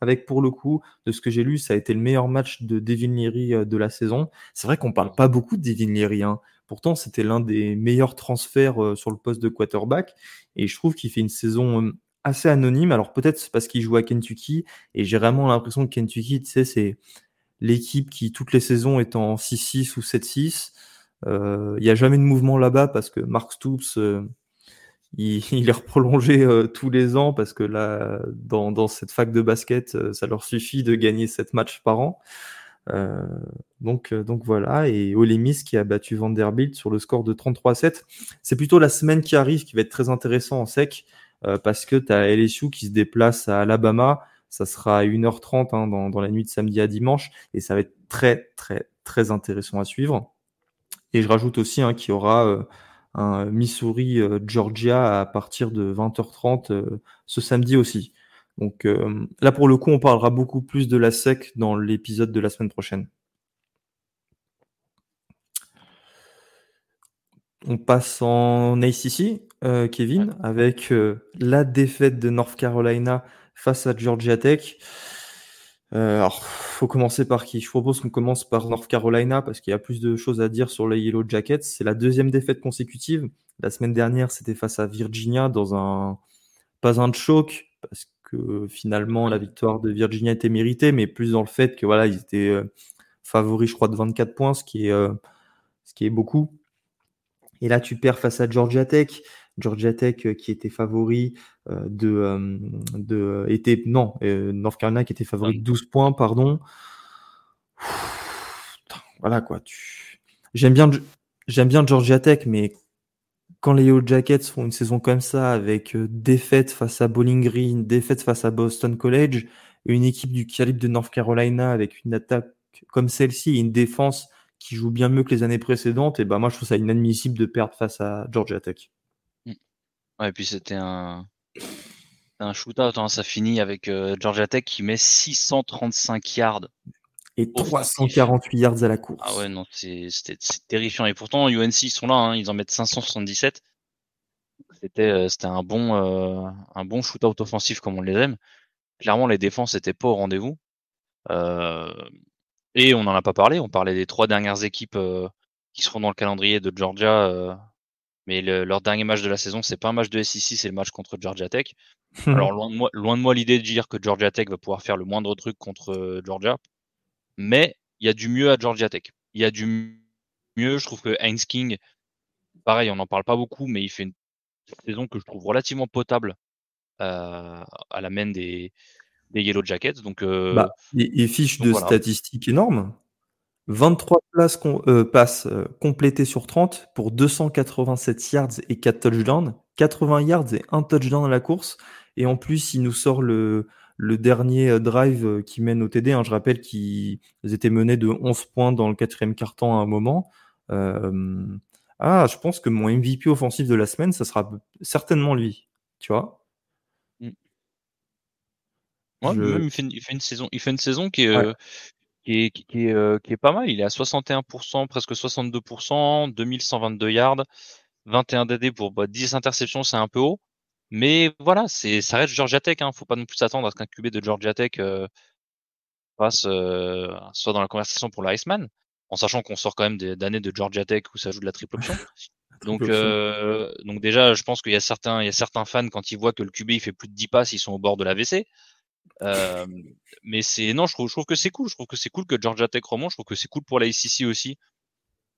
avec pour le coup, de ce que j'ai lu, ça a été le meilleur match de Devin Leary euh, de la saison. C'est vrai qu'on parle pas beaucoup de Devin Leary, hein. pourtant c'était l'un des meilleurs transferts euh, sur le poste de quarterback, et je trouve qu'il fait une saison assez anonyme. Alors peut-être c'est parce qu'il joue à Kentucky, et j'ai vraiment l'impression que Kentucky, tu sais, c'est l'équipe qui toutes les saisons est en 6-6 ou 7-6. Il n'y a jamais de mouvement là-bas parce que Mark Stoops il, est reprolongé euh, tous les ans parce que là, dans, cette fac de basket, euh, ça leur suffit de gagner 7 matchs par an. Euh, donc, donc voilà, et Ole Miss qui a battu Vanderbilt sur le score de 33-7. C'est plutôt la semaine qui arrive qui va être très intéressant en sec parce que tu as LSU qui se déplace à Alabama. Ça sera à 1h30 hein, dans, dans la nuit de samedi à dimanche et ça va être très, très, très intéressant à suivre. Et je rajoute aussi hein, qu'il y aura un Missouri-Georgia à partir de 20h30 ce samedi aussi. Donc là, pour le coup, on parlera beaucoup plus de la SEC dans l'épisode de la semaine prochaine. On passe en ACC, euh, Kevin, avec euh, la défaite de North Carolina face à Georgia Tech. Euh, alors, faut commencer par qui? Je propose qu'on commence par North Carolina parce qu'il y a plus de choses à dire sur les Yellow Jackets. C'est la deuxième défaite consécutive. La semaine dernière, c'était face à Virginia dans un pas un choc parce que finalement la victoire de Virginia était méritée, mais plus dans le fait que voilà, ils étaient euh, favoris, je crois, de 24 points, est ce qui est beaucoup. Et là, tu perds face à Georgia Tech. Georgia Tech euh, qui était favori euh, de, euh, de était non North Carolina qui était favori de 12 points pardon voilà quoi tu j'aime bien j'aime bien Georgia Tech mais quand les Yellow Jackets font une saison comme ça avec défaite face à Bowling Green défaite face à Boston College une équipe du calibre de North Carolina avec une attaque comme celle-ci et une défense qui joue bien mieux que les années précédentes, et ben moi je trouve ça inadmissible de perdre face à Georgia Tech. Ouais, et puis c'était un, un shootout, hein. ça finit avec euh, Georgia Tech qui met 635 yards. Et 348 yards à la course. Ah ouais, non, c'est terrifiant. Et pourtant, UNC, ils sont là, hein. ils en mettent 577. C'était euh, c'était un bon, euh, un bon shootout offensif comme on les aime. Clairement, les défenses n'étaient pas au rendez-vous. Euh, et on n'en a pas parlé, on parlait des trois dernières équipes euh, qui seront dans le calendrier de Georgia, euh, mais leur dernier match de la saison, c'est pas un match de SEC, c'est le match contre Georgia Tech. Alors loin de moi, loin de moi l'idée de dire que Georgia Tech va pouvoir faire le moindre truc contre euh, Georgia, mais il y a du mieux à Georgia Tech. Il y a du mieux, je trouve que Heinz King, pareil, on n'en parle pas beaucoup, mais il fait une saison que je trouve relativement potable à la main des, des Yellow Jackets. Donc, euh, bah, et, fiche de statistiques énormes. 23 places euh, passes euh, complétées sur 30 pour 287 yards et 4 touchdowns, 80 yards et 1 touchdown à la course. Et en plus, il nous sort le, le dernier drive qui mène au TD. Hein. Je rappelle qu'ils étaient menés de 11 points dans le quatrième quart-temps à un moment. ah, je pense que mon MVP offensif de la semaine, ça sera certainement lui. Tu vois même il fait, une, saison, il fait une saison qui est, euh, qui, est, qui, est, euh, qui est pas mal. Il est à 61%, presque 62%, 2122 yards, 21 DD pour 10 bah, interceptions, c'est un peu haut. Mais voilà, c'est ça reste Georgia Tech. Hein. Faut pas non plus s'attendre à ce qu'un QB de Georgia Tech euh, passe soit dans la conversation pour l'Iceman, en sachant qu'on sort quand même d'années de Georgia Tech où ça joue de la triple option. Donc, donc déjà, je pense qu'il y a certains, il y a certains fans quand ils voient que le QB il fait plus de 10 passes, ils sont au bord de la WC. Euh, mais c'est non, je trouve, je trouve que c'est cool. Je trouve que c'est cool que Georgia Tech remonte. Je trouve que c'est cool pour la ICC aussi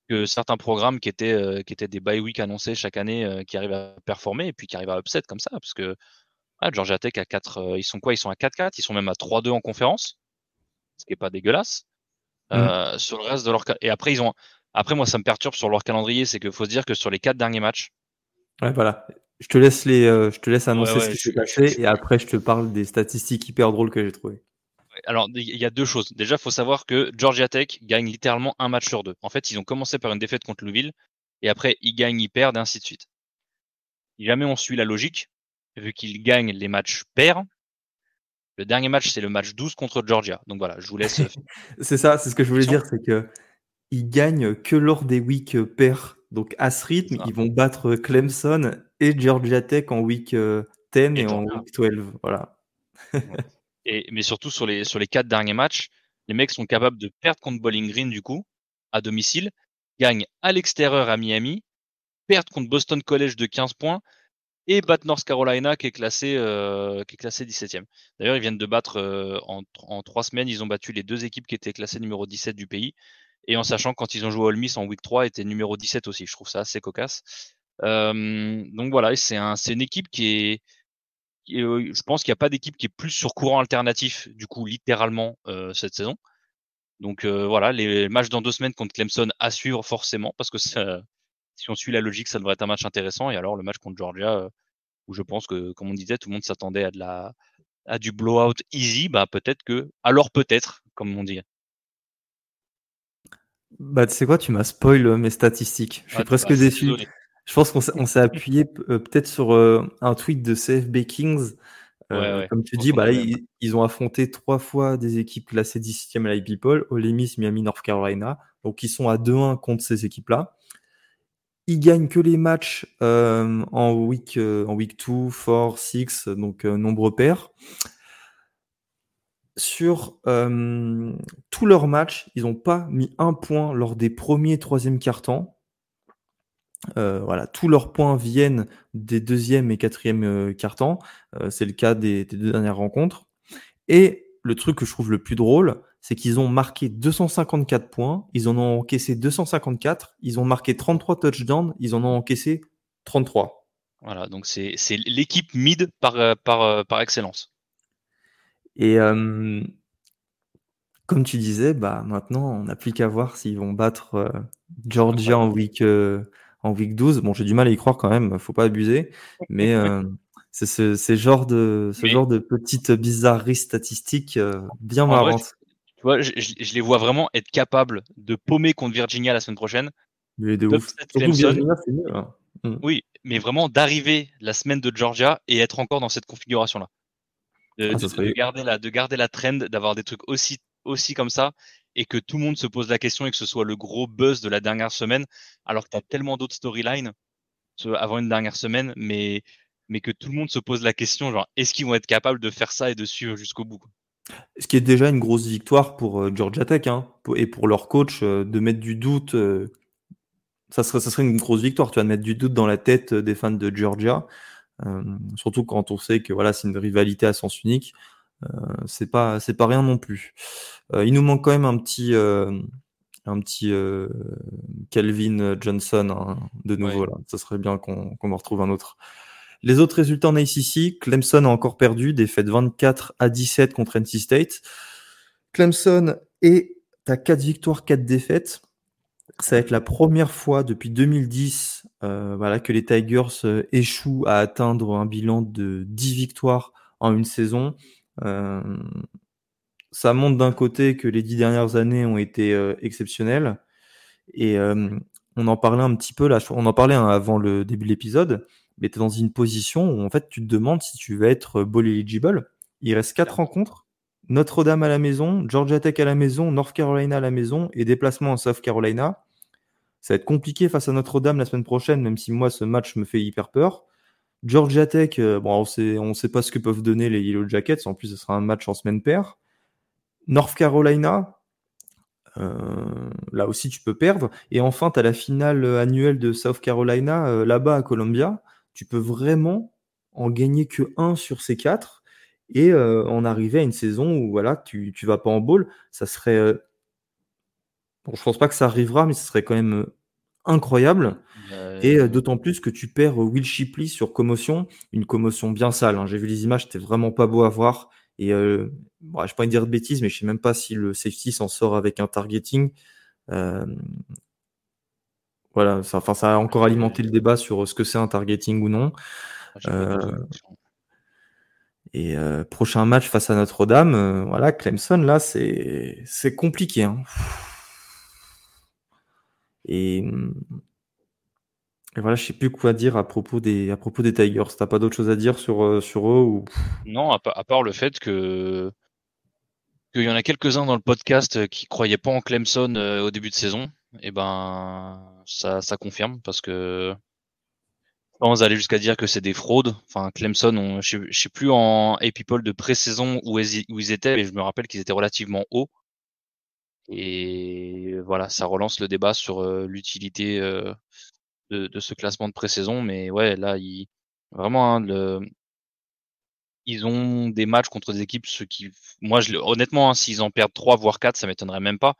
que certains programmes qui étaient euh, qui étaient des bye week annoncés chaque année euh, qui arrivent à performer et puis qui arrivent à upset comme ça parce que ah, Georgia Tech à 4 ils sont quoi? Ils sont à 4-4, ils sont même à 3-2 en conférence. Ce qui est pas dégueulasse. Mmh. sur le reste de leur et après ils ont après moi ça me perturbe sur leur calendrier, c'est qu'il faut se dire que sur les quatre derniers matchs Ouais, voilà. Je te laisse les, euh, je te laisse annoncer ce qui s'est passé et après je te parle des statistiques hyper drôles que j'ai trouvées. Alors il y a deux choses. Déjà, il faut savoir que Georgia Tech gagne littéralement un match sur deux. En fait, ils ont commencé par une défaite contre Louisville et après ils gagnent, ils perdent et ainsi de suite. Jamais on suit la logique, vu qu'ils gagnent les matchs pairs, le dernier match c'est le match 12 contre Georgia. Donc voilà, je vous laisse. c'est ça, c'est ce que je voulais dire, c'est que ils gagnent que lors des week pairs. Donc à ce rythme, ils vont battre Clemson et Georgia Tech en week 10 euh, et, en week 12. Voilà. et, mais surtout sur les, sur les quatre derniers matchs, les mecs sont capables de perdre contre Bowling Green du coup, à domicile, gagnent à l'extérieur à Miami, perdent contre Boston College de 15 points et battent North Carolina qui est classé, euh, qui est classé 17e. D'ailleurs, ils viennent de battre euh, en, en trois semaines, ils ont battu les deux équipes qui étaient classées numéro 17 du pays. Et en sachant quand ils ont joué à Ole Miss en week 3, était numéro 17 aussi. Je trouve ça assez cocasse. Euh, donc voilà, c'est un, une équipe qui est, je pense qu'il n'y a pas d'équipe qui est plus sur courant alternatif, du coup, littéralement, euh, cette saison. Donc euh, voilà, les matchs dans deux semaines contre Clemson à suivre forcément, parce que ça, si on suit la logique, ça devrait être un match intéressant. Et alors le match contre Georgia, où je pense que, comme on disait, tout le monde s'attendait à de la à du blowout easy, bah peut-être que, alors peut-être, comme on dit. Bah, tu sais quoi, tu m'as spoil mes statistiques. Je suis presque déçu. Je pense qu'on s'est appuyé peut-être sur un tweet de CFB Kings. comme tu dis, bah, ils, ont affronté trois fois des équipes classées 17e à la People, Ole Miss, Miami, North Carolina. Donc, ils sont à 2-1 contre ces équipes-là. Ils gagnent que les matchs euh, en week euh, en week 2, 4, 6, donc euh, nombreux pairs. Sur tous leurs matchs, ils n'ont pas mis un point lors des premiers et troisième quart-temps. voilà, tous leurs points viennent des deuxième et quatrième quart-temps. c'est le cas des, deux dernières rencontres. Et le truc que je trouve le plus drôle, c'est qu'ils ont marqué 254 points, ils en ont encaissé 254, ils ont marqué 33 touchdowns, ils en ont encaissé 33. Voilà, donc c'est l'équipe mid par, euh, euh, excellence. Et euh, comme tu disais, bah maintenant on n'a plus qu'à voir s'ils vont battre Georgia en week, en week 12. Bon, j'ai du mal à y croire quand même, faut pas abuser, mais c'est ce, genre de ce genre de petites bizarreries statistiques bien marrantes. Tu vois, je, les vois vraiment être capables de paumer contre Virginia la semaine prochaine. Mais de ouf. Hein. Mm. Oui, mais vraiment d'arriver la semaine de Georgia et être encore dans cette configuration-là. De, ah, garder la, de garder la trend, d'avoir des trucs aussi, aussi comme ça et que tout le monde se pose la question et que ce soit le gros buzz de la dernière semaine, alors que tu as tellement d'autres storylines avant une dernière semaine, mais, mais que tout le monde se pose la question, genre, est-ce qu'ils vont être capables de faire ça et de suivre jusqu'au bout ce qui est déjà une grosse victoire pour euh, Georgia Tech hein, et pour leur coach euh, de mettre du doute. Euh, ça, serait, ça serait une grosse victoire, tu vas de mettre du doute dans la tête des fans de Georgia. Surtout quand on sait que voilà, c'est une rivalité à sens unique. c'est pas, c'est pas rien non plus. il nous manque quand même un petit, un petit Calvin Johnson hein, de nouveau là. Ça serait bien qu'on qu'on en retrouve un autre. Les autres résultats en ACC, Clemson a encore perdu, défaite 24 à 17 contre NC State. Clemson est à 4 victoires, 4 défaites. Ça va être la première fois depuis 2010 euh, voilà, que les Tigers euh, échouent à atteindre un bilan de 10 victoires en une saison. Euh, ça montre d'un côté que les 10 dernières années ont été exceptionnelles. Et on en parlait un petit peu là, on en parlait hein, avant le début de l'épisode mais tu es dans une position où en fait tu te demandes si tu vas être bowl eligible. Il reste quatre rencontres. Notre-Dame à la maison, Georgia Tech à la maison, North Carolina à la maison et déplacement en South Carolina. Ça va être compliqué face à Notre-Dame la semaine prochaine, même si moi ce match me fait hyper peur. Georgia Tech, euh, bon, on sait, on sait pas ce que peuvent donner les Yellow Jackets. En plus, ce sera un match en semaine paire. North Carolina, euh, là aussi tu peux perdre. Et enfin, tu as la finale annuelle de South Carolina euh, là-bas à Columbia tu peux vraiment en gagner que un sur ces quatre et en arriver à une saison où voilà, tu ne vas pas en bowl, ça serait. Bon, je pense pas que ça arrivera, mais ce serait quand même euh, incroyable. Et d'autant plus que tu perds Will Shipley sur commotion, une commotion bien sale. Hein. J'ai vu les images, c'était vraiment pas beau à voir. Et euh, bon, je pas dire de bêtises, mais je sais même pas si le safety s'en sort avec un targeting. Voilà, ça, enfin, ça a encore alimenté le débat sur ce que c'est un targeting ou non. Ah, euh, et euh, prochain match face à Notre-Dame, euh, voilà, Clemson, là, c'est compliqué. Hein. Et, voilà, je sais plus quoi dire à propos des, à propos des Tigers. T'as pas d'autre chose à dire sur, sur eux ou... Non, à, part le fait que qu'il y en a quelques-uns dans le podcast qui croyaient pas en Clemson au début de saison et eh ben ça, ça confirme parce que sans aller jusqu'à dire que c'est des fraudes. Enfin, Clemson, on, je, ne sais plus en AP Poll de pré-saison où, où, ils étaient, mais je me rappelle qu'ils étaient relativement hauts. Et voilà, ça relance le débat sur l'utilité euh, de, de, ce classement de pré-saison. Mais ouais, là, ils, vraiment, hein, le, ils ont des matchs contre des équipes, qui, moi, je, honnêtement, hein, s'ils en perdent 3 voire 4, ça m'étonnerait même pas.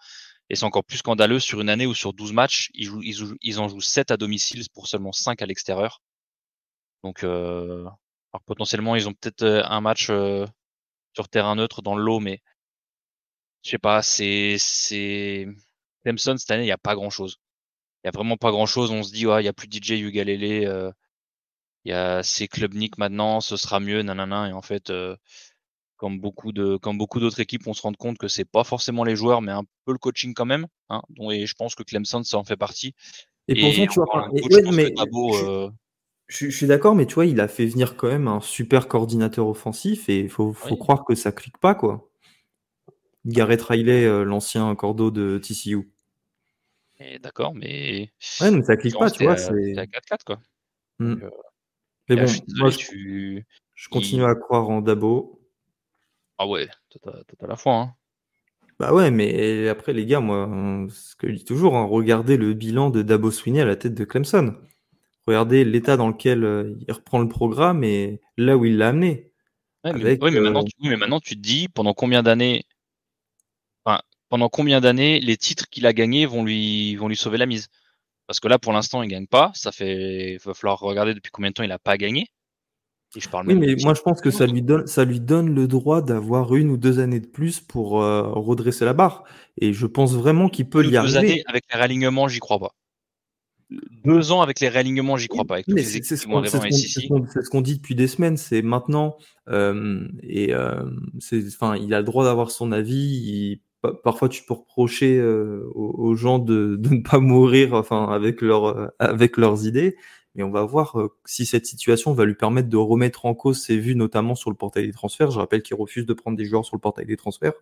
Et c'est encore plus scandaleux sur une année où sur 12 matchs, ils, jouent, ils, ils en jouent 7 à domicile pour seulement 5 à l'extérieur. Donc euh, alors potentiellement, ils ont peut-être un match sur terrain neutre dans le lot, mais je sais pas, c'est c'est Clemson cette année, il n'y a pas grand-chose. Il y a vraiment pas grand-chose. On se dit, ouais, il y a plus DJ Ugalele, euh, il y a c'est Club Nick maintenant, ce sera mieux, nanana. Et en fait, comme beaucoup de comme beaucoup d'autres équipes, on se rend compte que c'est pas forcément les joueurs, mais un peu le coaching quand même. Hein, et je pense que Clemson ça en fait partie. Et, pourtant, tu vois, mais, je, suis d'accord, mais tu vois, il a fait venir quand même un super coordinateur offensif et il faut, faut croire que ça clique pas quoi. Garrett Riley, euh, l'ancien cordeau de TCU. D'accord, mais. Ouais, mais ça clique pas, tu vois. C'est à 4-4 quoi. Mmh. Euh, mais bon, moi, je, je continue à croire en Dabo. Ah ouais, tout à, la fois. Hein. Bah ouais, mais après, les gars, moi, ce que je dis toujours, hein, regardez le bilan de Dabo Sweeney à la tête de Clemson. Regardez l'état dans lequel euh, il reprend le programme et là où il l'a amené. Ouais, mais, maintenant, tu, mais, maintenant, tu, te dis pendant combien d'années, pendant combien d'années les titres qu'il a gagnés vont lui, vont lui sauver la mise? Parce que là, pour l'instant, il gagne pas. Ça fait, il va falloir regarder depuis combien de temps il n'a pas gagné. je parle oui, mais moi, je pense que ça lui donne, ça lui donne le droit d'avoir une ou deux années de plus pour euh, redresser la barre. Et je pense vraiment qu'il peut y arriver. Deux années avec les réalignements, j'y crois pas. Deux ans avec les réalignements, j'y crois pas. C'est ce qu'on dit depuis des semaines. C'est maintenant euh, et euh, enfin, il a le droit d'avoir son avis. Il parfois tu peux reprocher euh, aux, gens de, ne pas mourir enfin avec leur euh, avec leurs idées. Mais on va voir euh, si cette situation va lui permettre de remettre en cause ses vues notamment sur le portail des transferts. Je rappelle qu'il refuse de prendre des joueurs sur le portail des transferts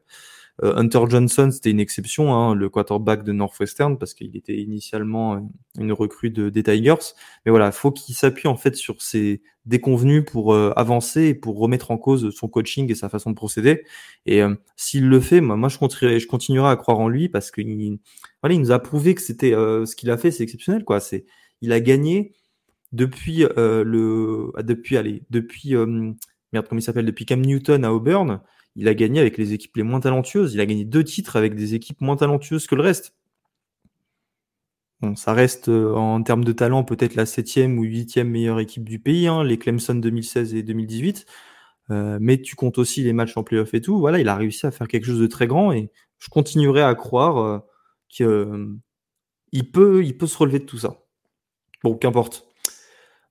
Hunter Johnson, c'était une exception, hein, le quarterback de Northwestern, parce qu'il était initialement une recrue de, des Tigers. Mais voilà, faut qu'il s'appuie en fait sur ses déconvenus pour euh, avancer et pour remettre en cause son coaching et sa façon de procéder. Et euh, s'il le fait, moi, moi je, continuerai, je continuerai à croire en lui parce qu'il voilà, il nous a prouvé que c'était ce qu'il a fait, c'est exceptionnel. Quoi. C'est, il a gagné depuis le, ah, depuis, allez, depuis merde, comment il s'appelle, depuis Cam Newton à Auburn il a gagné avec les équipes les moins talentueuses. Il a gagné deux titres avec des équipes moins talentueuses que le reste. Bon, ça reste euh, en termes de talent peut-être la septième ou huitième meilleure équipe du pays, hein, les Clemson 2016 et 2018. Euh, mais tu comptes aussi les matchs en playoff et tout. Voilà, il a réussi à faire quelque chose de très grand et je continuerai à croire euh, qu'il peut, peut se relever de tout ça. Bon, qu'importe.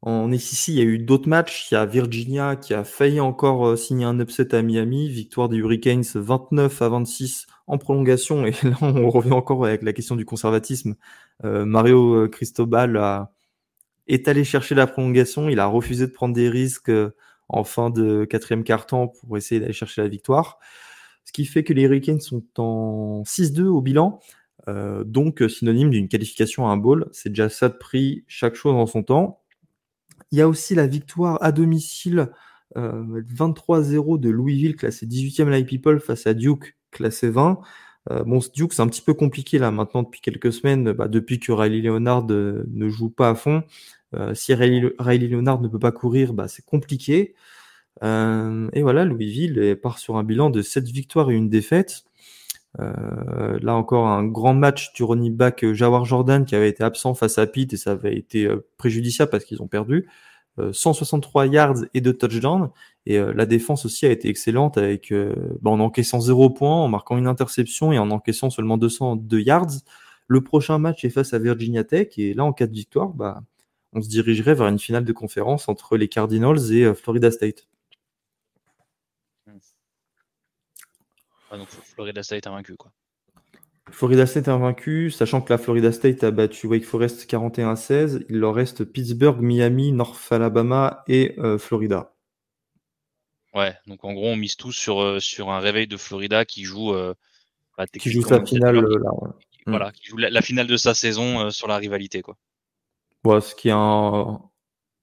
En SEC, il y a eu d'autres matchs. Il y a Virginia qui a failli encore euh, signer un upset à Miami. Victoire des Hurricanes 29 à 26 en prolongation. Et là, on revient encore avec la question du conservatisme. Euh, Mario euh, Cristobal est allé chercher la prolongation. Il a refusé de prendre des risques en fin de quatrième quart-temps pour essayer d'aller chercher la victoire. Ce qui fait que les Hurricanes sont en 6-2 au bilan. donc synonyme d'une qualification à un bowl. C'est déjà ça de prix, chaque chose en son temps. Il y a aussi la victoire à domicile 23-0 euh, de Louisville, classé 18e Live People, face à Duke, classé 20. Euh, bon, Duke, c'est un petit peu compliqué là maintenant depuis quelques semaines, bah, depuis que Riley Leonard euh, ne joue pas à fond. si Riley, Leonard ne peut pas courir, bah, c'est compliqué. et voilà, Louisville part sur un bilan de 7 victoires et une défaite. Euh, là encore un grand match du running back euh, Jawar Jordan qui avait été absent face à Pitt et ça avait été euh, préjudiciable parce qu'ils ont perdu. 163 yards et deux touchdowns. Et la défense aussi a été excellente avec bah, en encaissant 0 points, en marquant une interception et en encaissant seulement 202 yards. Le prochain match est face à Virginia Tech et là en cas de victoire, bah, on se dirigerait vers une finale de conférence entre les Cardinals et Florida State. Ah, donc Florida State a vaincu quoi. Florida State a vaincu, sachant que la Florida State a battu Wake Forest 41 à 16. Il leur reste Pittsburgh, Miami, North Alabama et euh, Florida. Ouais, donc en gros, on mise tout sur, euh, sur un réveil de Florida qui joue, euh, bah, qui joue sa finale. Voilà, qui joue la, finale de sa saison sur la rivalité. Quoi. ce qui est un,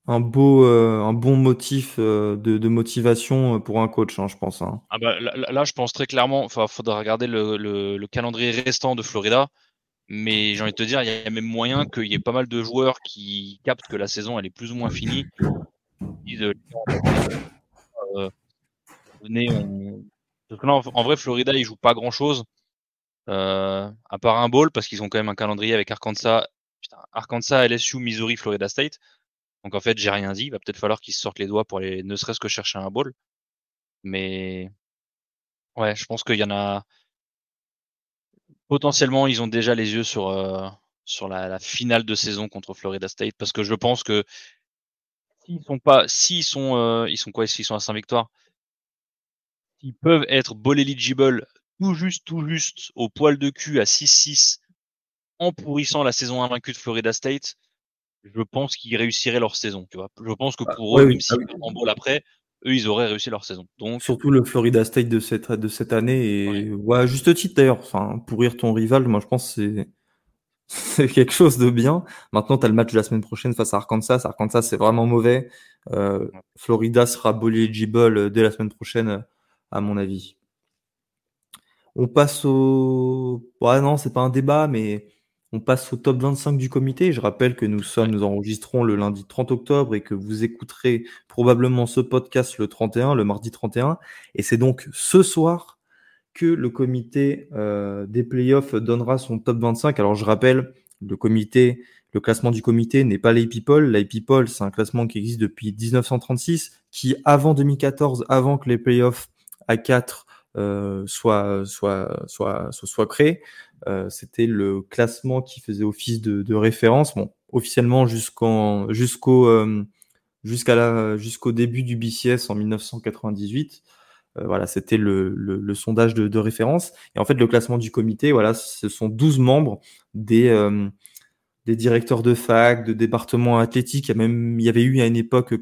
un beau, euh, un bon motif euh, de, motivation euh, pour un coach, hein, je pense. Hein. Ah bah, là, je pense très clairement, il faudra regarder le, calendrier restant de Florida. Mais j'ai envie de te dire, il y a même moyen qu'il y ait pas mal de joueurs qui captent que la saison elle est plus ou moins finie. en, vrai, Florida, ils jouent pas grand chose. à part un bowl, parce qu'ils ont quand même un calendrier avec Arkansas, Arkansas, LSU, Missouri, Florida State. Donc en fait, j'ai rien dit. Il va peut-être falloir qu'ils sortent les doigts pour aller ne serait-ce que chercher un ball. Mais ouais, je pense qu'il y en a. Potentiellement, ils ont déjà les yeux sur, euh, sur la, finale de saison contre Florida State. Parce que je pense que s'ils sont pas. S'ils sont. Euh, ils sont quoi S'ils sont à 5 victoires. qui peuvent être ball eligible tout juste, tout juste au poil de cul à 6-6 en pourrissant la saison invaincue de Florida State, je pense qu'ils réussiraient leur saison. Tu vois. Je pense que ah, pour eux, même s'ils ah en ball après, eux, ils auraient réussi leur saison. Donc... Surtout le Florida State de cette, de cette année. Et ouais. juste titre d'ailleurs. Enfin, pourrir ton rival, moi je pense que c'est. C'est quelque chose de bien. Maintenant, tu as le match de la semaine prochaine face à Arkansas. Arkansas, c'est vraiment mauvais. Euh, Florida sera eligible dès la semaine prochaine, à mon avis. On passe au. Ouais, non, c'est pas un débat, mais on passe au top 25 du comité. Je rappelle que nous sommes, nous enregistrons le lundi 30 octobre et que vous écouterez probablement ce podcast le 31, le mardi 31. Et c'est donc ce soir que le comité euh, des playoffs donnera son top 25. Alors je rappelle, le comité, le classement du comité n'est pas l'APPOL. L'APPOL, c'est un classement qui existe depuis 1936, qui avant 2014, avant que les playoffs à 4 euh, soient, soient, soient, soient créés, c'était le classement qui faisait office de, référence. Bon, officiellement jusqu'en jusqu'au euh, jusqu'à la jusqu'au début du BCS en 1998. Euh, voilà, c'était le, le, sondage de, référence. Et en fait, le classement du comité, voilà, ce sont 12 membres des des directeurs de fac, de départements athlétiques. Il y, même, il y avait eu à une époque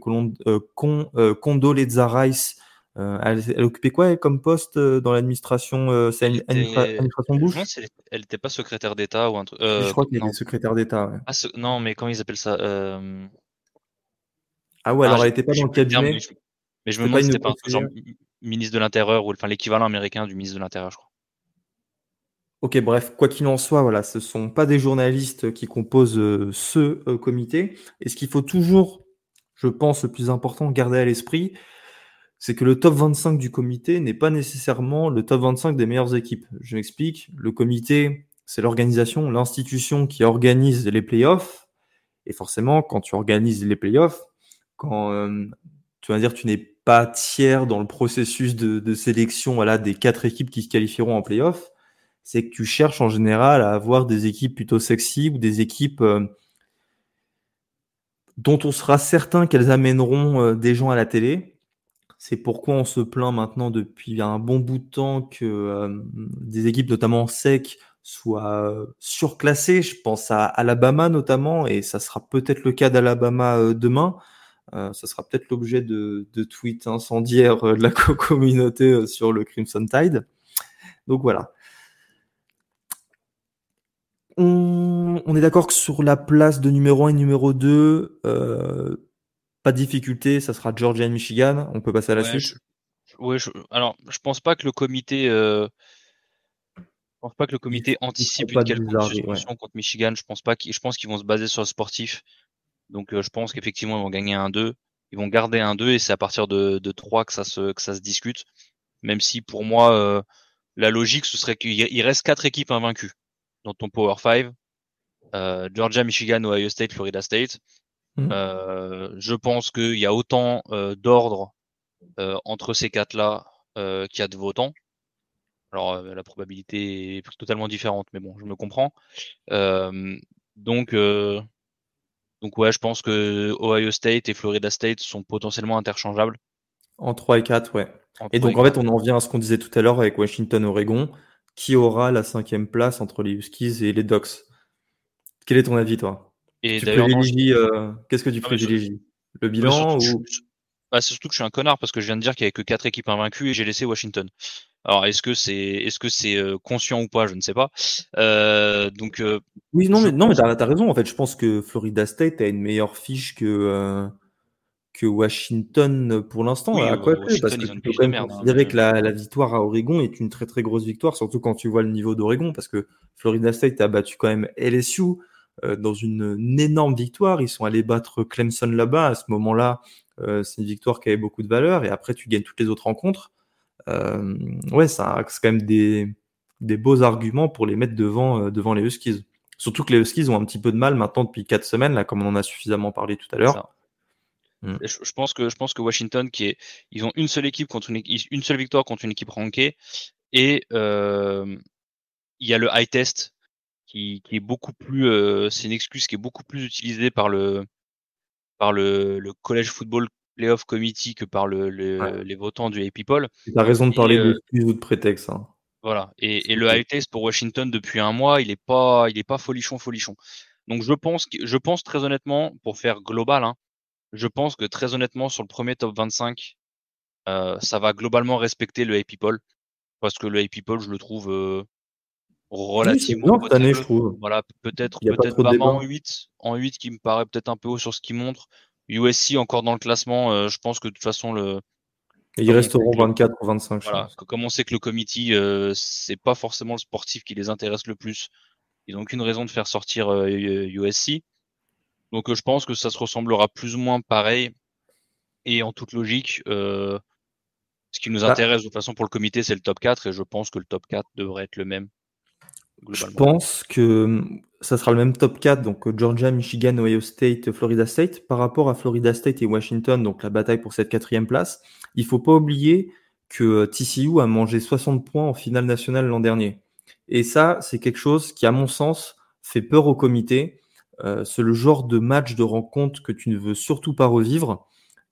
Condoleezza Rice, euh, elle, occupait quoi comme poste euh, dans l'administration euh, C'est administration Bush? Elle n'était pas secrétaire d'État ou un truc. je crois qu'elle était secrétaire d'État. Ah, non, mais comment ils appellent ça Ah ouais, alors elle n'était pas dans le cabinet? Mais je me demande si c'était pas un genre ministre de l'Intérieur ou enfin l'équivalent américain du ministre de l'Intérieur, je crois. Ok, bref, quoi qu'il en soit, voilà, ce sont pas des journalistes qui composent ce comité. Et ce qu'il faut toujours, je pense, le plus important, garder à l'esprit, c'est que le top 25 du comité n'est pas nécessairement le top 25 des meilleures équipes. Je m'explique. Le comité, c'est l'organisation, l'institution qui organise les playoffs. Et forcément, quand tu organises les playoffs, quand euh, tu vas dire tu n'es pas tiers dans le processus de, sélection voilà, des quatre équipes qui se qualifieront en playoffs, c'est que tu cherches en général à avoir des équipes plutôt sexy ou des équipes euh, dont on sera certain qu'elles amèneront euh, des gens à la télé c'est pourquoi on se plaint maintenant depuis un bon bout de temps que euh, des équipes, notamment sec, soient euh, surclassées. Je pense à Alabama notamment, et ça sera peut-être le cas d'Alabama euh, demain. ça sera peut-être l'objet de, tweets incendiaires de la communauté sur le Crimson Tide. Donc voilà. On, est d'accord que sur la place de numéro 1 et numéro 2, pas de difficulté, ça sera Georgia et Michigan. On peut passer à la suite. Oui, alors je pense pas que le comité, euh, je pense pas que le comité anticipe une quelconque suspension contre Michigan. Je pense pas je pense qu'ils vont se baser sur le sportif. Donc euh, je pense qu'effectivement ils vont gagner un 2 ils vont garder un 2 et c'est à partir de, de 3 que ça se que ça se discute. Même si pour moi euh, la logique ce serait qu'il reste quatre équipes invaincues dans ton Power 5. Georgia, Michigan, Ohio State, Florida State. Mmh. Euh, je pense qu'il y a autant euh, d'ordre euh, entre ces quatre-là qu'il y a de votants. Alors la probabilité est totalement différente, mais bon, je me comprends. donc, donc ouais, je pense que Ohio State et Florida State sont potentiellement interchangeables. En 3 et 4, ouais. et donc en fait, on en vient à ce qu'on disait tout à l'heure avec Washington-Oregon, qui aura la cinquième place entre les Huskies et les Ducks? Quel est ton avis, toi? Et d'ailleurs, euh, qu'est-ce que tu privilégies? Le bah, bilan ou... Bah, c'est surtout que je suis un connard parce que je viens de dire qu'il n'y avait que quatre équipes invaincues et j'ai laissé Washington. Alors est-ce que c'est est-ce que c'est euh, conscient ou pas, je ne sais pas. Euh, donc oui, non, mais non, mais t'as as raison. En fait, je pense que Florida State a une meilleure fiche que que Washington pour l'instant. à quoi parce que tu peux quand même hein, considérer que la, la, victoire à Oregon est une très très grosse victoire, surtout quand tu vois le niveau d'Oregon, parce que Florida State a battu quand même LSU. Euh, dans une, énorme victoire. Ils sont allés battre Clemson là-bas. À ce moment-là, euh, c'est une victoire qui avait beaucoup de valeur. Et après, tu gagnes toutes les autres rencontres. Euh, ouais, ça, c'est quand même des, des beaux arguments pour les mettre devant, devant les Huskies. Surtout que les Huskies ont un petit peu de mal maintenant depuis quatre semaines, là, comme on en a suffisamment parlé tout à l'heure. Mm. Je, pense que je pense que Washington, qui est, ils ont une seule équipe contre une, une seule victoire contre une équipe rankée, et il y a le high test qui, est beaucoup plus, euh, c'est une excuse qui est beaucoup plus utilisée par le, par le, le collège football, Playoff Committee que par le, les votants du AP Poll. Tu as raison de parler de plus ou de prétexte. Hein. Voilà. Et, le high test pour Washington depuis un mois, il n'est pas, il est pas folichon, folichon. Donc je pense, je pense très honnêtement, pour faire global, hein, je pense que très honnêtement sur le premier top 25, euh, ça va globalement respecter le AP Poll parce que le AP Poll, je le trouve euh, relativement oui, cette année, je trouve. Voilà, peut-être peut-être en 8, en 8 qui me paraît peut-être un peu haut sur ce qu'il montre. USC encore dans le classement, euh, je pense que de toute façon le ils resteront 24 ou 25. Voilà, comme on sait que le committee euh, c'est pas forcément le sportif qui les intéresse le plus. Ils n'ont aucune raison de faire sortir USC. Euh, Donc je pense que ça se ressemblera plus ou moins pareil. Et en toute logique, ce qui nous bah intéresse de toute façon pour le comité, c'est le top 4 et je pense que le top 4 devrait être le même je pense que hum, ça sera le même top 4, donc euh, Georgia, Michigan, Ohio State, Florida State. Par rapport à Florida State et Washington, donc la bataille pour cette quatrième place, il faut pas oublier que euh, TCU a mangé 60 points en finale nationale l'an dernier. Et ça, c'est quelque chose qui, à mon sens, fait peur au comité. Euh, c'est le genre de match, de rencontre que tu ne veux surtout pas revivre.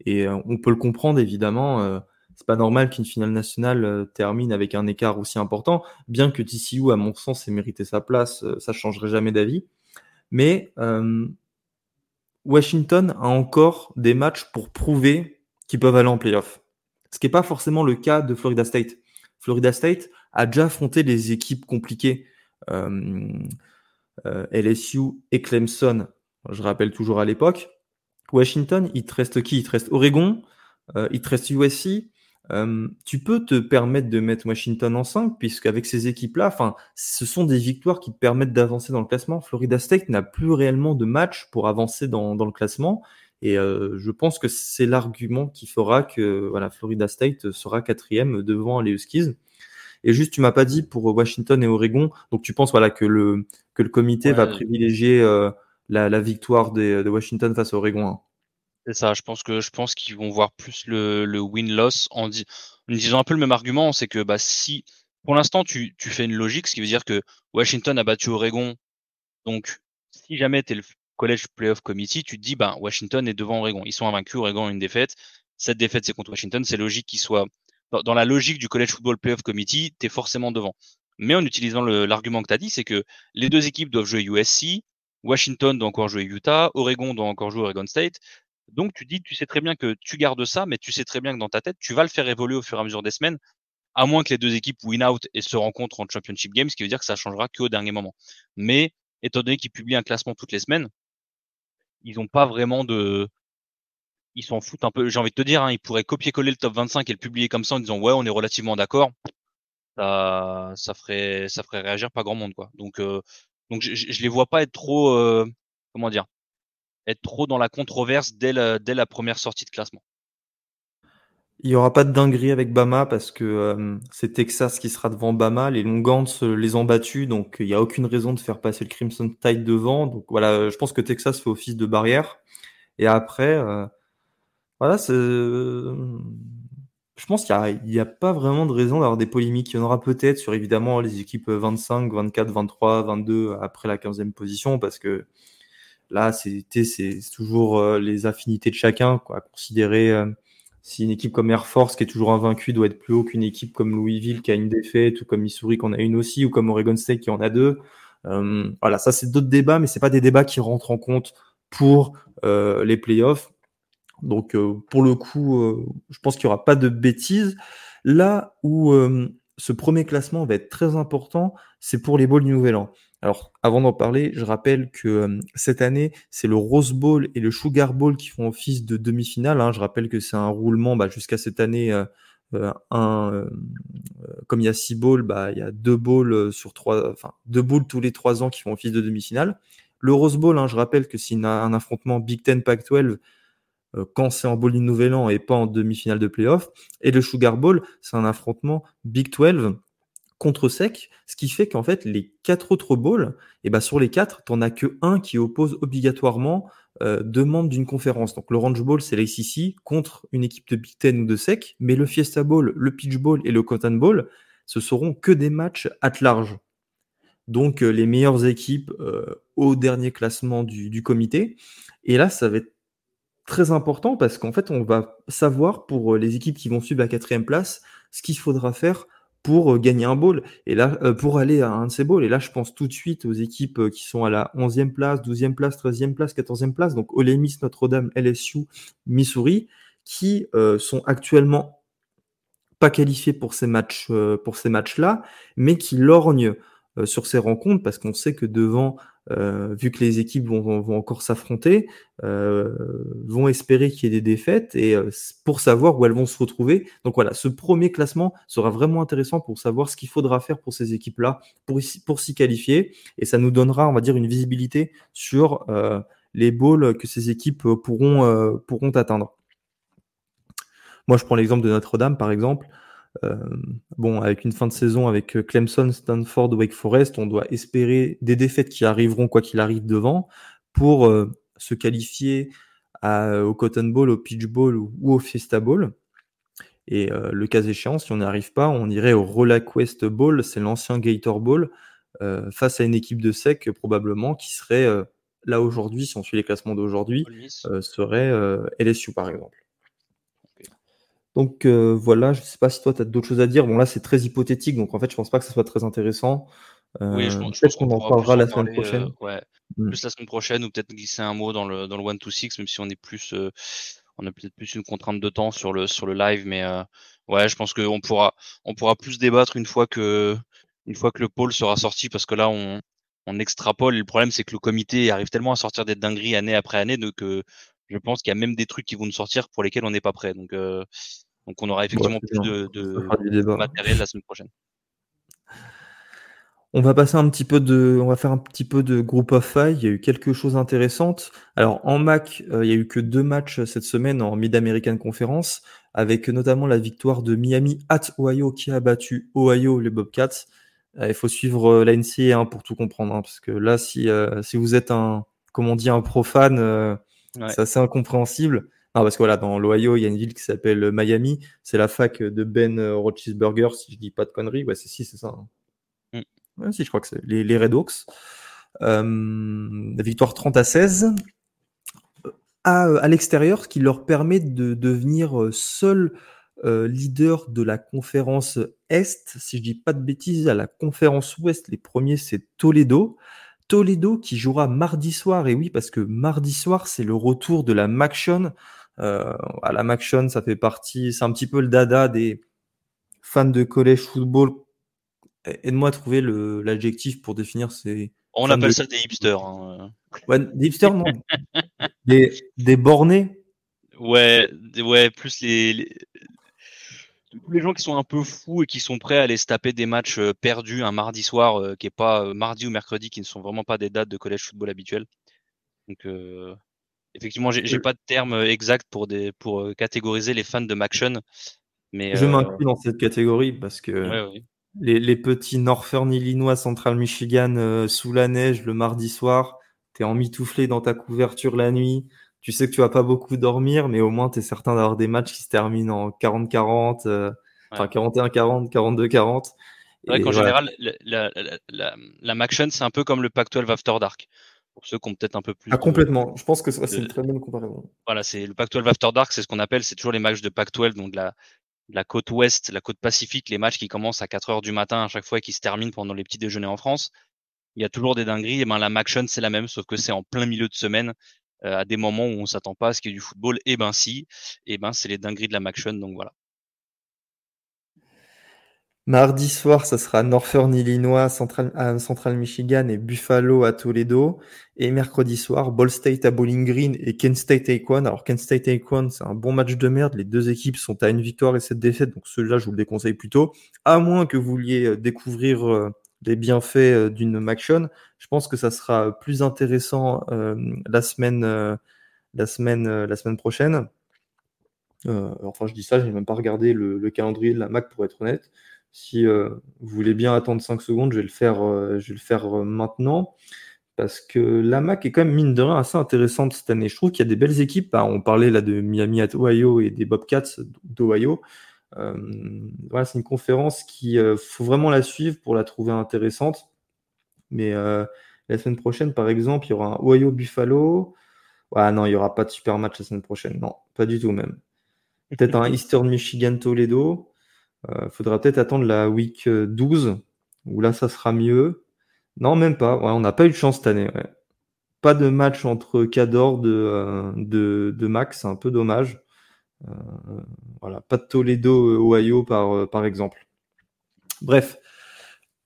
Et on peut le comprendre, évidemment c'est pas normal qu'une finale nationale euh, termine avec un écart aussi important, bien que TCU, à mon sens, ait mérité sa place, euh, ça changerait jamais d'avis. Mais euh, Washington a encore des matchs pour prouver qu'ils peuvent aller en playoff. Ce qui n'est pas forcément le cas de Florida State. Florida State a déjà affronté les équipes compliquées. LSU et Clemson, je rappelle toujours à l'époque. Washington, il te reste qui? Il te reste Oregon, il te reste USC, tu peux te permettre de mettre Washington en 5, puisqu'avec ces équipes-là, ce sont des victoires qui te permettent d'avancer dans le classement. Florida State n'a plus réellement de match pour avancer dans, le classement. Et je pense que c'est l'argument qui fera que voilà, Florida State sera quatrième devant les Huskies. Et juste, tu m'as pas dit pour Washington et Oregon, donc tu penses voilà, que, le, que le comité va privilégier la, victoire de Washington face à Oregon hein? C'est ça, je pense que je pense qu'ils vont voir plus le, le win-loss en, disant un peu le même argument, c'est que bah si pour l'instant tu, tu fais une logique, ce qui veut dire que Washington a battu Oregon, donc si jamais tu es le College Playoff Committee, tu te dis bah Washington est devant Oregon, ils sont invaincus, Oregon a une défaite, cette défaite c'est contre Washington, c'est logique qu'ils soient dans, la logique du College Football Playoff Committee, tu es forcément devant. Mais en utilisant l'argument que tu as dit, c'est que les deux équipes doivent jouer USC, Washington doit encore jouer Utah, Oregon doit encore jouer Oregon State. Donc tu dis, tu sais très bien que tu gardes ça, mais tu sais très bien que dans ta tête, tu vas le faire évoluer au fur et à mesure des semaines, à moins que les deux équipes win out et se rencontrent en championship game, ce qui veut dire que ça changera qu'au dernier moment. Mais étant donné qu'ils publient un classement toutes les semaines, ils n'ont pas vraiment de, ils s'en foutent un peu. J'ai envie de te dire, hein, ils pourraient copier-coller le top 25 et le publier comme ça en disant ouais, on est relativement d'accord. Ça, ça ferait, ça ferait réagir pas grand monde quoi. Donc, euh, donc je, je, les vois pas être trop, euh, comment dire, être trop dans la controverse dès la, première sortie de classement. Il n'y aura pas de dinguerie avec Bama parce que euh, c'est Texas qui sera devant Bama. Les Longans les ont battus, donc il n'y a aucune raison de faire passer le Crimson Tide devant. Donc voilà, je pense que Texas fait office de barrière. Et après, euh, voilà, c'est. je pense qu'il n'y a, a, pas vraiment de raison d'avoir des polémiques. Il y en aura peut-être sur évidemment les équipes 25, 24, 23, 22 après la 15e position parce que Là, c'est toujours euh, les affinités de chacun, quoi. Considérer euh, si une équipe comme Air Force qui est toujours invaincue doit être plus haut qu'une équipe comme Louisville qui a une défaite, ou comme Missouri qui en a une aussi, ou comme Oregon State qui en a deux. Euh, voilà, ça c'est d'autres débats, mais c'est pas des débats qui rentrent en compte pour les playoffs. Donc pour le coup, je pense qu'il n'y aura pas de bêtises. Là où ce premier classement va être très important, c'est pour les bowls du Nouvel An. Alors, avant d'en parler, je rappelle que cette année, c'est le Rose Bowl et le Sugar Bowl qui font office de demi-finale. Hein. Je rappelle que c'est un roulement bah, jusqu'à cette année. un, comme il y a six bowls, bah, il y a deux bowls sur trois, enfin deux bowls tous les trois ans qui font office de demi-finale. Le Rose Bowl, hein, je rappelle que c'est un affrontement Big Ten Pac-12 quand c'est en bowl du Nouvel An et pas en demi-finale de playoff. Et le Sugar Bowl, c'est un affrontement Big 12 contre sec, ce qui fait qu'en fait, les quatre autres bowls, et eh ben sur les quatre, tu n'en as que un qui oppose obligatoirement euh, deux membres d'une conférence. Donc l'Orange Bowl, c'est l'ACC contre une équipe de Big Ten ou de sec, mais le Fiesta Bowl, le Peach Bowl et le Cotton Bowl, ce seront que des matchs at large. Donc euh, les meilleures équipes euh, au dernier classement du, du, comité. Et là, ça va être très important parce qu'en fait, on va savoir pour les équipes qui vont suivre la quatrième place ce qu'il faudra faire pour gagner un bowl. Et là pour aller à un de ces bowls et là je pense tout de suite aux équipes qui sont à la 11e place, 12e place, 13e place, 14e place. Donc Ole Miss, Notre-Dame, LSU, Missouri qui sont actuellement pas qualifiés pour ces matchs pour ces matchs-là mais qui lorgnent sur ces rencontres parce qu'on sait que devant euh, vu que les équipes vont, encore s'affronter, euh, vont espérer qu'il y ait des défaites et euh, pour savoir où elles vont se retrouver. Donc voilà, ce premier classement sera vraiment intéressant pour savoir ce qu'il faudra faire pour ces équipes-là pour, pour s'y qualifier et ça nous donnera, on va dire, une visibilité sur les bowls que ces équipes pourront, pourront atteindre. Moi, je prends l'exemple de Notre-Dame, par exemple. Euh, bon, avec une fin de saison avec euh, Clemson, Stanford, Wake Forest, on doit espérer des défaites qui arriveront quoi qu'il arrive devant pour euh, se qualifier au Cotton Bowl, au Peach Bowl ou, au Fiesta Bowl. Et le cas échéant, si on n'y arrive pas, on irait au Rolla Quest Bowl, c'est l'ancien Gator Bowl, face à une équipe de sec probablement qui serait là aujourd'hui, si on suit les classements d'aujourd'hui, serait LSU par exemple. Donc euh, voilà, je ne sais pas si toi tu as d'autres choses à dire. Bon là c'est très hypothétique, donc en fait je pense pas que ce soit très intéressant. oui, je, pense, qu'on en parlera la semaine prochaine. Euh, ouais. Mm. Plus la semaine prochaine ou peut-être glisser un mot dans le dans le one to six, même si on est plus euh, on a peut-être plus une contrainte de temps sur le sur le live, mais ouais, je pense qu'on pourra on pourra plus débattre une fois que une fois que le pôle sera sorti, parce que là on on extrapole. Et le problème c'est que le comité arrive tellement à sortir des dingueries année après année, donc je pense qu'il y a même des trucs qui vont nous sortir pour lesquels on n'est pas prêt. Donc donc on aura effectivement plus de, matériel la semaine prochaine. On va passer un petit peu de, on va faire un petit peu de group of five. Il y a eu quelque chose d'intéressant. Alors en Mac, euh, il y a eu que deux matchs cette semaine en Mid-American Conference, avec notamment la victoire de Miami at Ohio qui a battu Ohio les Bobcats. Euh, il faut suivre euh, la NCAA hein, pour tout comprendre, hein, parce que là, si, si vous êtes un, comme on dit, un profane, c'est assez incompréhensible parce que voilà, dans l'Ohio, il y a une ville qui s'appelle Miami. C'est la fac de Ben euh, Roethlisberger, si je dis pas de conneries. Ouais, c'est si, c'est ça. Hein. Mm. si, je crois que c'est les, Red Hawks. Euh, victoire 30 à 16 à, à l'extérieur, ce qui leur permet de devenir seul euh, leader de la conférence Est. Si je dis pas de bêtises, à la conférence Ouest, les premiers, c'est Toledo. Toledo qui jouera mardi soir, et oui, parce que mardi soir, c'est le retour de la Maction euh, à la Maction, ça fait partie, c'est un petit peu le dada des fans de college football. Aide-moi à trouver l'adjectif pour définir ces. On appelle ça des hipsters. Hein. Ouais, des hipsters, non. des, des bornés. Ouais, ouais, plus les, tous les gens qui sont un peu fous et qui sont prêts à aller se taper des matchs euh, perdus un mardi soir, euh, qui est pas mardi ou mercredi, qui ne sont vraiment pas des dates de college football habituelles. Donc, Effectivement, j'ai n'ai pas de terme euh, exact pour, des, pour euh, catégoriser les fans de Maction. Mais, je m'inclus dans cette catégorie parce que Les, petits Northern Illinois, Central Michigan euh, sous la neige le mardi soir, tu es emmitouflé dans ta couverture la nuit. Tu sais que tu vas pas beaucoup dormir, mais au moins tu es certain d'avoir des matchs qui se terminent en 40-40, enfin 41-40, 42-40. C'est vrai qu'en général, la, la, la, la Maction, c'est un peu comme le Pac-12 After Dark pour ceux qui ont peut-être un peu plus. Ah, complètement. Je pense que c'est une très bonne comparaison. Voilà, c'est le Pac-12 After Dark, c'est ce qu'on appelle, c'est toujours les matchs de Pac-12, donc de la, la côte ouest, la côte pacifique, les matchs qui commencent à 4 heures du matin à chaque fois et qui se terminent pendant les petits déjeuners en France. Il y a toujours des dingueries. Et ben la Maction, c'est la même, sauf que c'est en plein milieu de semaine, euh, à des moments où on s'attend pas à ce qu'il y ait du football. Et ben si, et ben c'est les dingueries de la Maction, donc voilà. Mardi soir, ça sera Northern Illinois, Central, Central Michigan et Buffalo à Toledo. Et mercredi soir, Ball State à Bowling Green et Kent State Aquan. Alors Kent State Aquan, c'est un bon match de merde. Les deux équipes sont à une victoire et sept défaites, donc celui-là, je vous le déconseille plutôt. À moins que vous vouliez euh, découvrir euh, les bienfaits euh, d'une Maction, je pense que ça sera plus intéressant la semaine, la semaine, la semaine prochaine. enfin, je dis ça, j'ai même pas regardé le calendrier de la Mac pour être honnête. Si euh, vous voulez bien attendre 5 secondes, je vais le faire, euh, je vais le faire euh, maintenant. Parce que la Mac est quand même, mine de rien, assez intéressante cette année. Je trouve qu'il y a des belles équipes. Bah, on parlait là de Miami at Ohio et des Bobcats d'Ohio. voilà, c'est une conférence qui faut vraiment la suivre pour la trouver intéressante. Mais la semaine prochaine, par exemple, il y aura un Ohio Buffalo, Ouais, non, il n'y aura pas de super match la semaine prochaine. Non, pas du tout même. Peut-être un Eastern Michigan Toledo. Euh, faudra peut-être attendre la week 12, où là, ça sera mieux. Non, même pas. Ouais, on n'a pas eu de chance cette année. Pas de match entre Cador de, euh, de, de, Max, c'est un peu dommage. Euh, voilà, pas de Toledo, Ohio par, par exemple. Bref,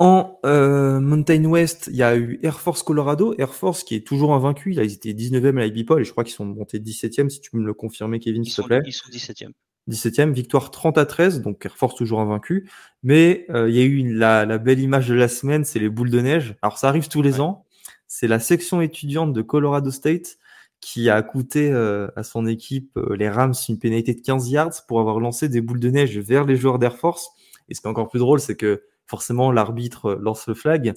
en euh, Mountain West, il y a eu Air Force Colorado. Air Force qui est toujours invaincu. Là, ils étaient 19e à l'IB et je crois qu'ils sont montés 17e, si tu peux me le confirmer, Kevin, s'il te plaît. Ils sont 17e. 17e, victoire 30 à 13, donc Air Force toujours invaincu. Mais euh, il y a eu la, belle image de la semaine, c'est les boules de neige. Alors ça arrive tous les ans. C'est la section étudiante de Colorado State qui a coûté euh, à son équipe, les Rams, une pénalité de 15 yards pour avoir lancé des boules de neige vers les joueurs d'Air Force. Et ce qui est encore plus drôle, c'est que forcément, l'arbitre lance le flag,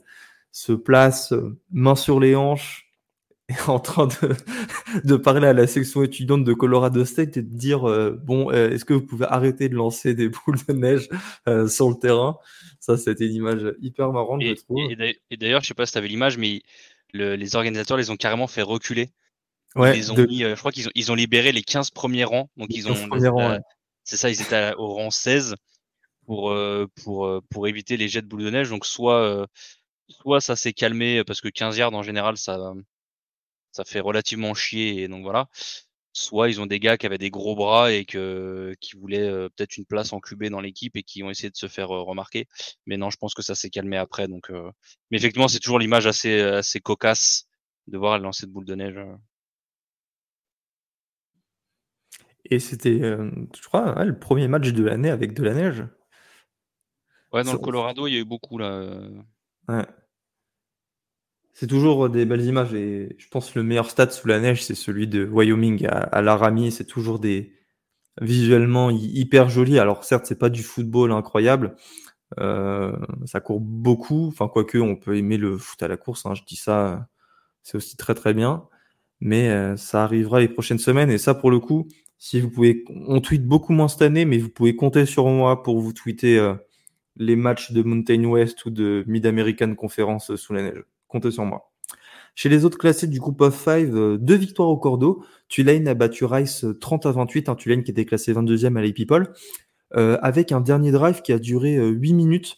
se place main sur les hanches, en train de, de parler à la section étudiante de Colorado State et de dire euh, bon, euh, est-ce que vous pouvez arrêter de lancer des boules de neige euh, sur le terrain? Ça, c'était une image hyper marrante, et, je trouve. Et d'ailleurs, je sais pas si tu avais l'image, mais les organisateurs les ont carrément fait reculer. Ouais, ils ont je crois qu'ils ont, ils ont libéré les 15 premiers rangs. Donc, ils ont. C'est ça, ils étaient au rang 16 pour pour pour éviter les jets de boules de neige. Donc soit soit ça s'est calmé parce que 15 yards en général ça ça fait relativement chier et donc voilà. Soit ils ont des gars qui avaient des gros bras et que qui voulaient peut-être une place en QB dans l'équipe et qui ont essayé de se faire remarquer. Mais non, je pense que ça s'est calmé après. Donc, mais effectivement, c'est toujours l'image assez assez cocasse de voir lancer de boule de neige. Et c'était, je crois, le premier match de l'année avec de la neige. Ouais, dans le Colorado, il y a eu beaucoup là. Euh. Ouais. C'est toujours des belles images et je pense que le meilleur stade sous la neige, c'est celui de Wyoming à, Laramie. C'est toujours des visuellement hyper joli. Alors certes, c'est pas du football incroyable. Euh, ça court beaucoup. Enfin, quoique, on peut aimer le foot à la course. Hein. Je dis ça, c'est aussi très très bien. Mais euh, ça arrivera les prochaines semaines. Et ça, pour le coup, si vous pouvez, on tweet beaucoup moins cette année, mais vous pouvez compter sur moi pour vous tweeter les matchs de Mountain West ou de Mid-American Conference sous la neige. Comptez sur moi. Chez les autres classés du groupe of 5, euh, deux victoires au cordeau. Tulane a battu Rice 30 à 28, un Tulane qui était classé 22e à People, euh, avec un dernier drive qui a duré 8 euh, minutes.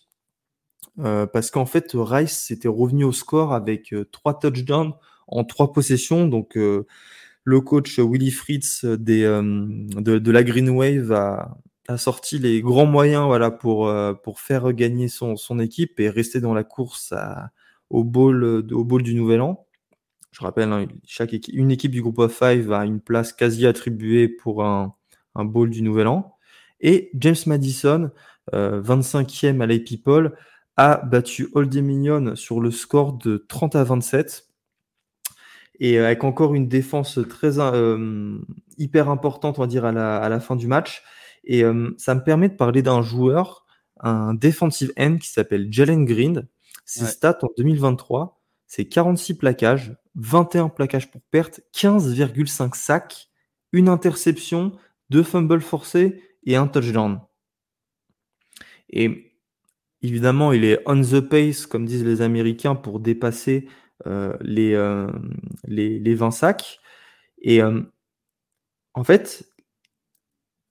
parce qu'en fait, Rice s'était revenu au score avec trois touchdowns en trois possessions. Donc, le coach Willy Fritz des, de, la Green Wave a, sorti les grands moyens voilà, pour, euh, pour faire gagner son, son équipe et rester dans la course à, au, bowl, au bowl du Nouvel An. Je rappelle, hein, une équipe du groupe of five a une place quasi attribuée pour un, un bowl du Nouvel An. Et James Madison, 25e euh, à l'A a battu Old Dominion sur le score de 30 à 27. Et avec encore une défense très euh, hyper importante, on va dire, à la, fin du match. Et euh, ça me permet de parler d'un joueur, un defensive end qui s'appelle Jalen Green. Ses stats en 2023, c'est 46 plaquages, 21 plaquages pour perte, 15,5 sacs, une interception, deux fumbles forcés et un touchdown. Et évidemment, il est on the pace, comme disent les Américains, pour dépasser euh, les, euh, les, les, 20 sacs. Et en fait,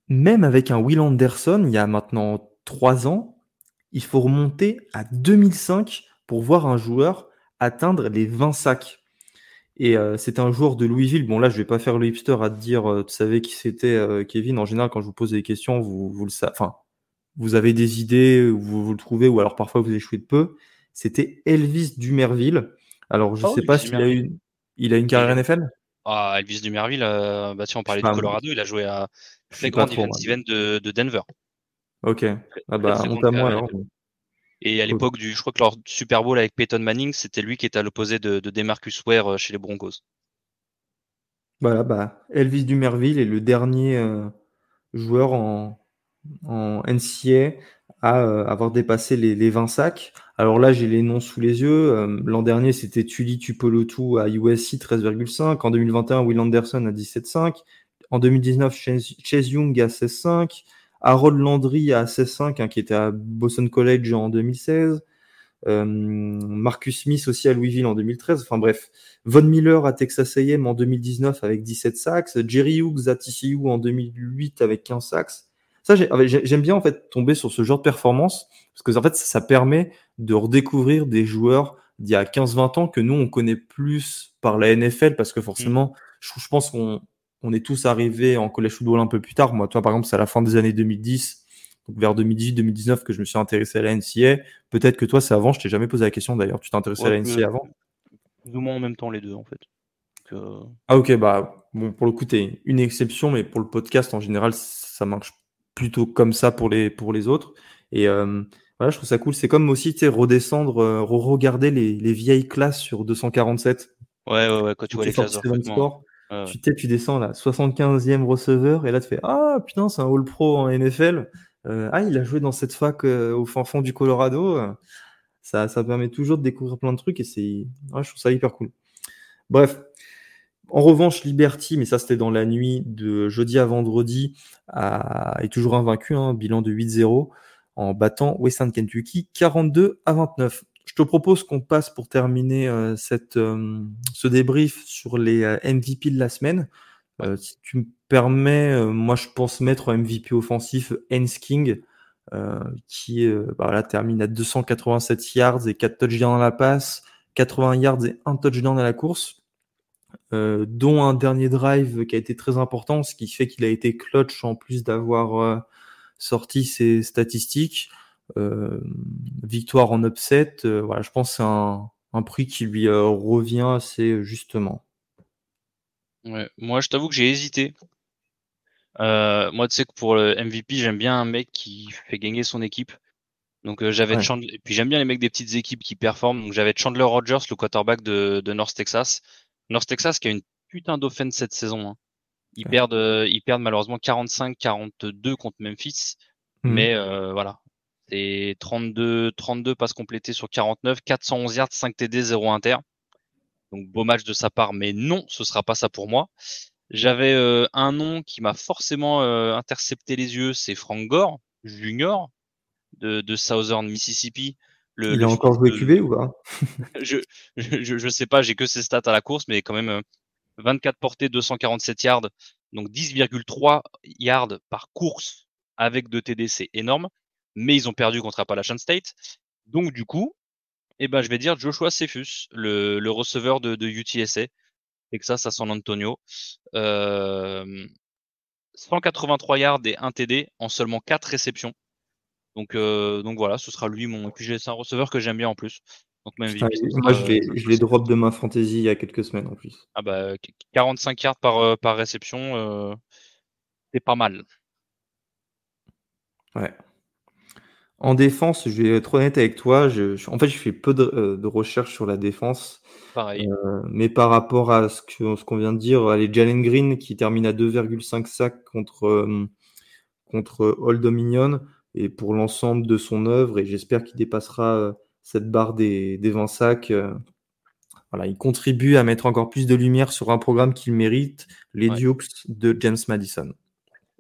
même avec un Will Anderson, il y a maintenant trois ans, il faut remonter à 2005 pour voir un joueur atteindre les 20 sacs. Et euh, c'est un joueur de Louisville. Bon, là, je vais pas faire le hipster à te dire, euh, tu savais qui c'était, euh, Kevin. En général, quand je vous pose des questions, vous, vous le savez. Enfin, vous avez des idées, vous, vous le trouvez, ou alors parfois vous échouez de peu. C'était Elvis Dumerville. Alors, je ne ah sais pas s'il a une, il a une carrière NFL. Ah, Elvis Dumerville, bah tiens, on parlait de Colorado, il a joué à Playground Defensive de, de, Denver. Ok. Ah bah, monte à moi alors. Et à l'époque du, je crois que leur Super Bowl avec Peyton Manning, c'était lui qui était à l'opposé de, de Demarcus Ware euh, chez les Broncos. Voilà, bah, Elvis Dumerville est le dernier euh, joueur en, en NCA à euh, avoir dépassé les, les, 20 sacs. Alors là, j'ai les noms sous les yeux. L'an dernier, c'était Tuli Tupolotu à USC 13,5. En 2021, Will Anderson à 17,5. En 2019, Chase, Young à 16,5. Harold Landry à 16,5, hein, qui était à Boston College en 2016. Marcus Smith aussi à Louisville en 2013. Enfin bref, Von Miller à Texas A&M en 2019 avec 17 sacks, Jerry Hughes à TCU en 2008 avec 15 sacks. Ça, ah, j'aime bien en fait tomber sur ce genre de performance parce que en fait, ça permet de redécouvrir des joueurs d'il y a 15-20 ans que nous, on connaît plus par la NFL parce que forcément, mm. je, pense qu'on on est tous arrivés en collège football un peu plus tard. Moi, toi, par exemple, c'est à la fin des années 2010, donc vers 2018-2019 que je me suis intéressé à la NCA. Peut-être que toi, c'est avant, je t'ai jamais posé la question d'ailleurs. Tu t'es intéressé à la NCA avant? Plus ou moins en même temps, les deux, en fait. Ah, ok, bah, bon, pour le coup, t'es une exception, mais pour le podcast, en général, ça marche plutôt comme ça pour les, pour les autres. Et euh, voilà, je trouve ça cool. C'est comme aussi, tu sais, redescendre, euh, regarder les, les, vieilles classes sur 247. Ouais, ouais, ouais, quand tu vois les classes de sport, tu, tu descends là, 75e receveur, et là, tu fais Ah, putain, c'est un All Pro en NFL. Euh, ah, il a joué dans cette fac au fin fond du Colorado. Ça, ça permet toujours de découvrir plein de trucs et c'est, ouais, je trouve ça hyper cool. Bref, en revanche, Liberty, mais ça c'était dans la nuit de jeudi à vendredi, est toujours invaincu, hein, bilan de 8-0 en battant Western Kentucky 42 à 29. Je te propose qu'on passe pour terminer euh, cette, euh, ce débrief sur les euh, MVP de la semaine. si tu me permets, moi je pense mettre MVP offensif Hens King, qui bah, termine à 287 yards et 4 touchdowns dans la passe, 80 yards et 1 touchdown à la course. dont un dernier drive qui a été très important, ce qui fait qu'il a été clutch en plus d'avoir sorti ses statistiques. Euh, victoire en upset, euh, voilà, je pense que c'est un, prix qui lui euh, revient assez justement. moi, je t'avoue que j'ai hésité. moi, tu sais que pour le MVP, j'aime bien un mec qui fait gagner son équipe. Donc j'avais Chandler, et puis j'aime bien les mecs des petites équipes qui performent. Donc j'avais Chandler Rogers, le quarterback de, North Texas. North Texas qui a une putain d'offense cette saison. Hein. Ils, perdent, euh, ils perdent malheureusement 45-42 contre Memphis. Mhm. Mais euh, voilà, c'est 32, 32 passes complétées sur 49, 411 yards, 5 TD, 0 inter. Donc beau match de sa part, mais non, ce sera pas ça pour moi. J'avais euh, un nom qui m'a forcément intercepté les yeux, c'est Frank Gore, junior de, de Southern Mississippi. Le, Il a encore joué QB ou pas? Je, je, je sais pas, j'ai que ses stats à la course, mais quand même 24 portées, 247 yards, donc 10,3 yards par course avec deux TD, c'est énorme. Mais ils ont perdu contre Appalachian State. Donc du coup, eh ben, je vais dire Joshua Cephus, le, le receveur de, de UTSA, Texas à San Antonio. Euh, 183 yards et 1 TD en seulement 4 réceptions. Donc, euh, donc voilà, ce sera lui mon. Et puis c'est un receveur que j'aime bien en plus moi, je l'ai, drop de ma fantasy il y a quelques semaines en plus. Ah bah, 45 yards par, euh, par réception, euh, c'est pas mal. Ouais. En défense, je vais être honnête avec toi. Je, en fait, je fais peu de, euh, recherches sur la défense. Pareil. mais par rapport à ce, que, ce qu'on vient de dire, les Jalen Green qui termine à 2,5 sacs contre, contre Old Dominion et pour l'ensemble de son œuvre, et j'espère qu'il dépassera cette barre des, des 20 sacs. Euh, voilà, il contribue à mettre encore plus de lumière sur un programme qu'il mérite, les Dukes de James Madison.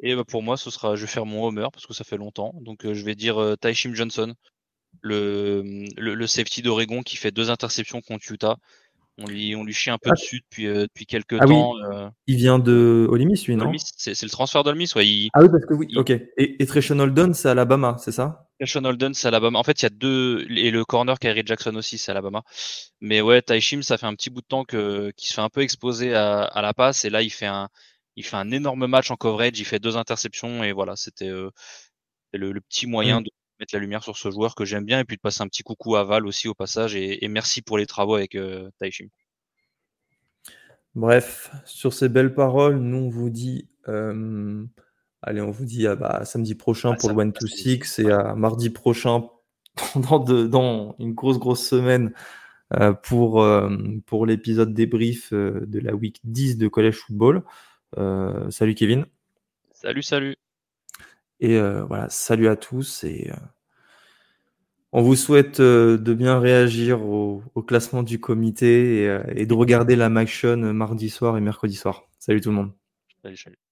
Et bah, pour moi, ce sera, je vais faire mon homer parce que ça fait longtemps. Donc euh, je vais dire euh, Tyshim Johnson, le, le, safety d'Oregon qui fait deux interceptions contre Utah. On lui, on lui chie un peu ah. dessus depuis, depuis quelques ah temps. Il vient de Ole Miss, lui, non? C'est le transfert d'Ole ouais. Ah oui, parce que oui, ok. Et, et Treshon Holden, c'est Alabama, c'est ça? Sean Holden, c'est Alabama. En fait, il y a deux et le corner Kyrie Jackson aussi, c'est Alabama. Mais ouais, Taishim, ça fait un petit bout de temps que qu'il se fait un peu exposer à, à, la passe et là, il fait un il fait un énorme match en coverage. Il fait deux interceptions et voilà, c'était euh, le, le, petit moyen mm. de mettre la lumière sur ce joueur que j'aime bien et puis de passer un petit coucou à Val aussi au passage et, et merci pour les travaux avec euh, Taishim. Bref, sur ces belles paroles, nous on vous dit. Euh Allez, on vous dit à bah, samedi prochain pour le One to Six et à mardi prochain dans, dans une grosse, grosse semaine euh, pour, pour l'épisode débrief de la week 10 de Collège Football. Salut Kevin. Salut, salut. Et voilà, salut à tous et on vous souhaite de bien réagir au, classement du comité et, et de regarder la Maction mardi soir et mercredi soir. Salut tout le monde. Salut, salut.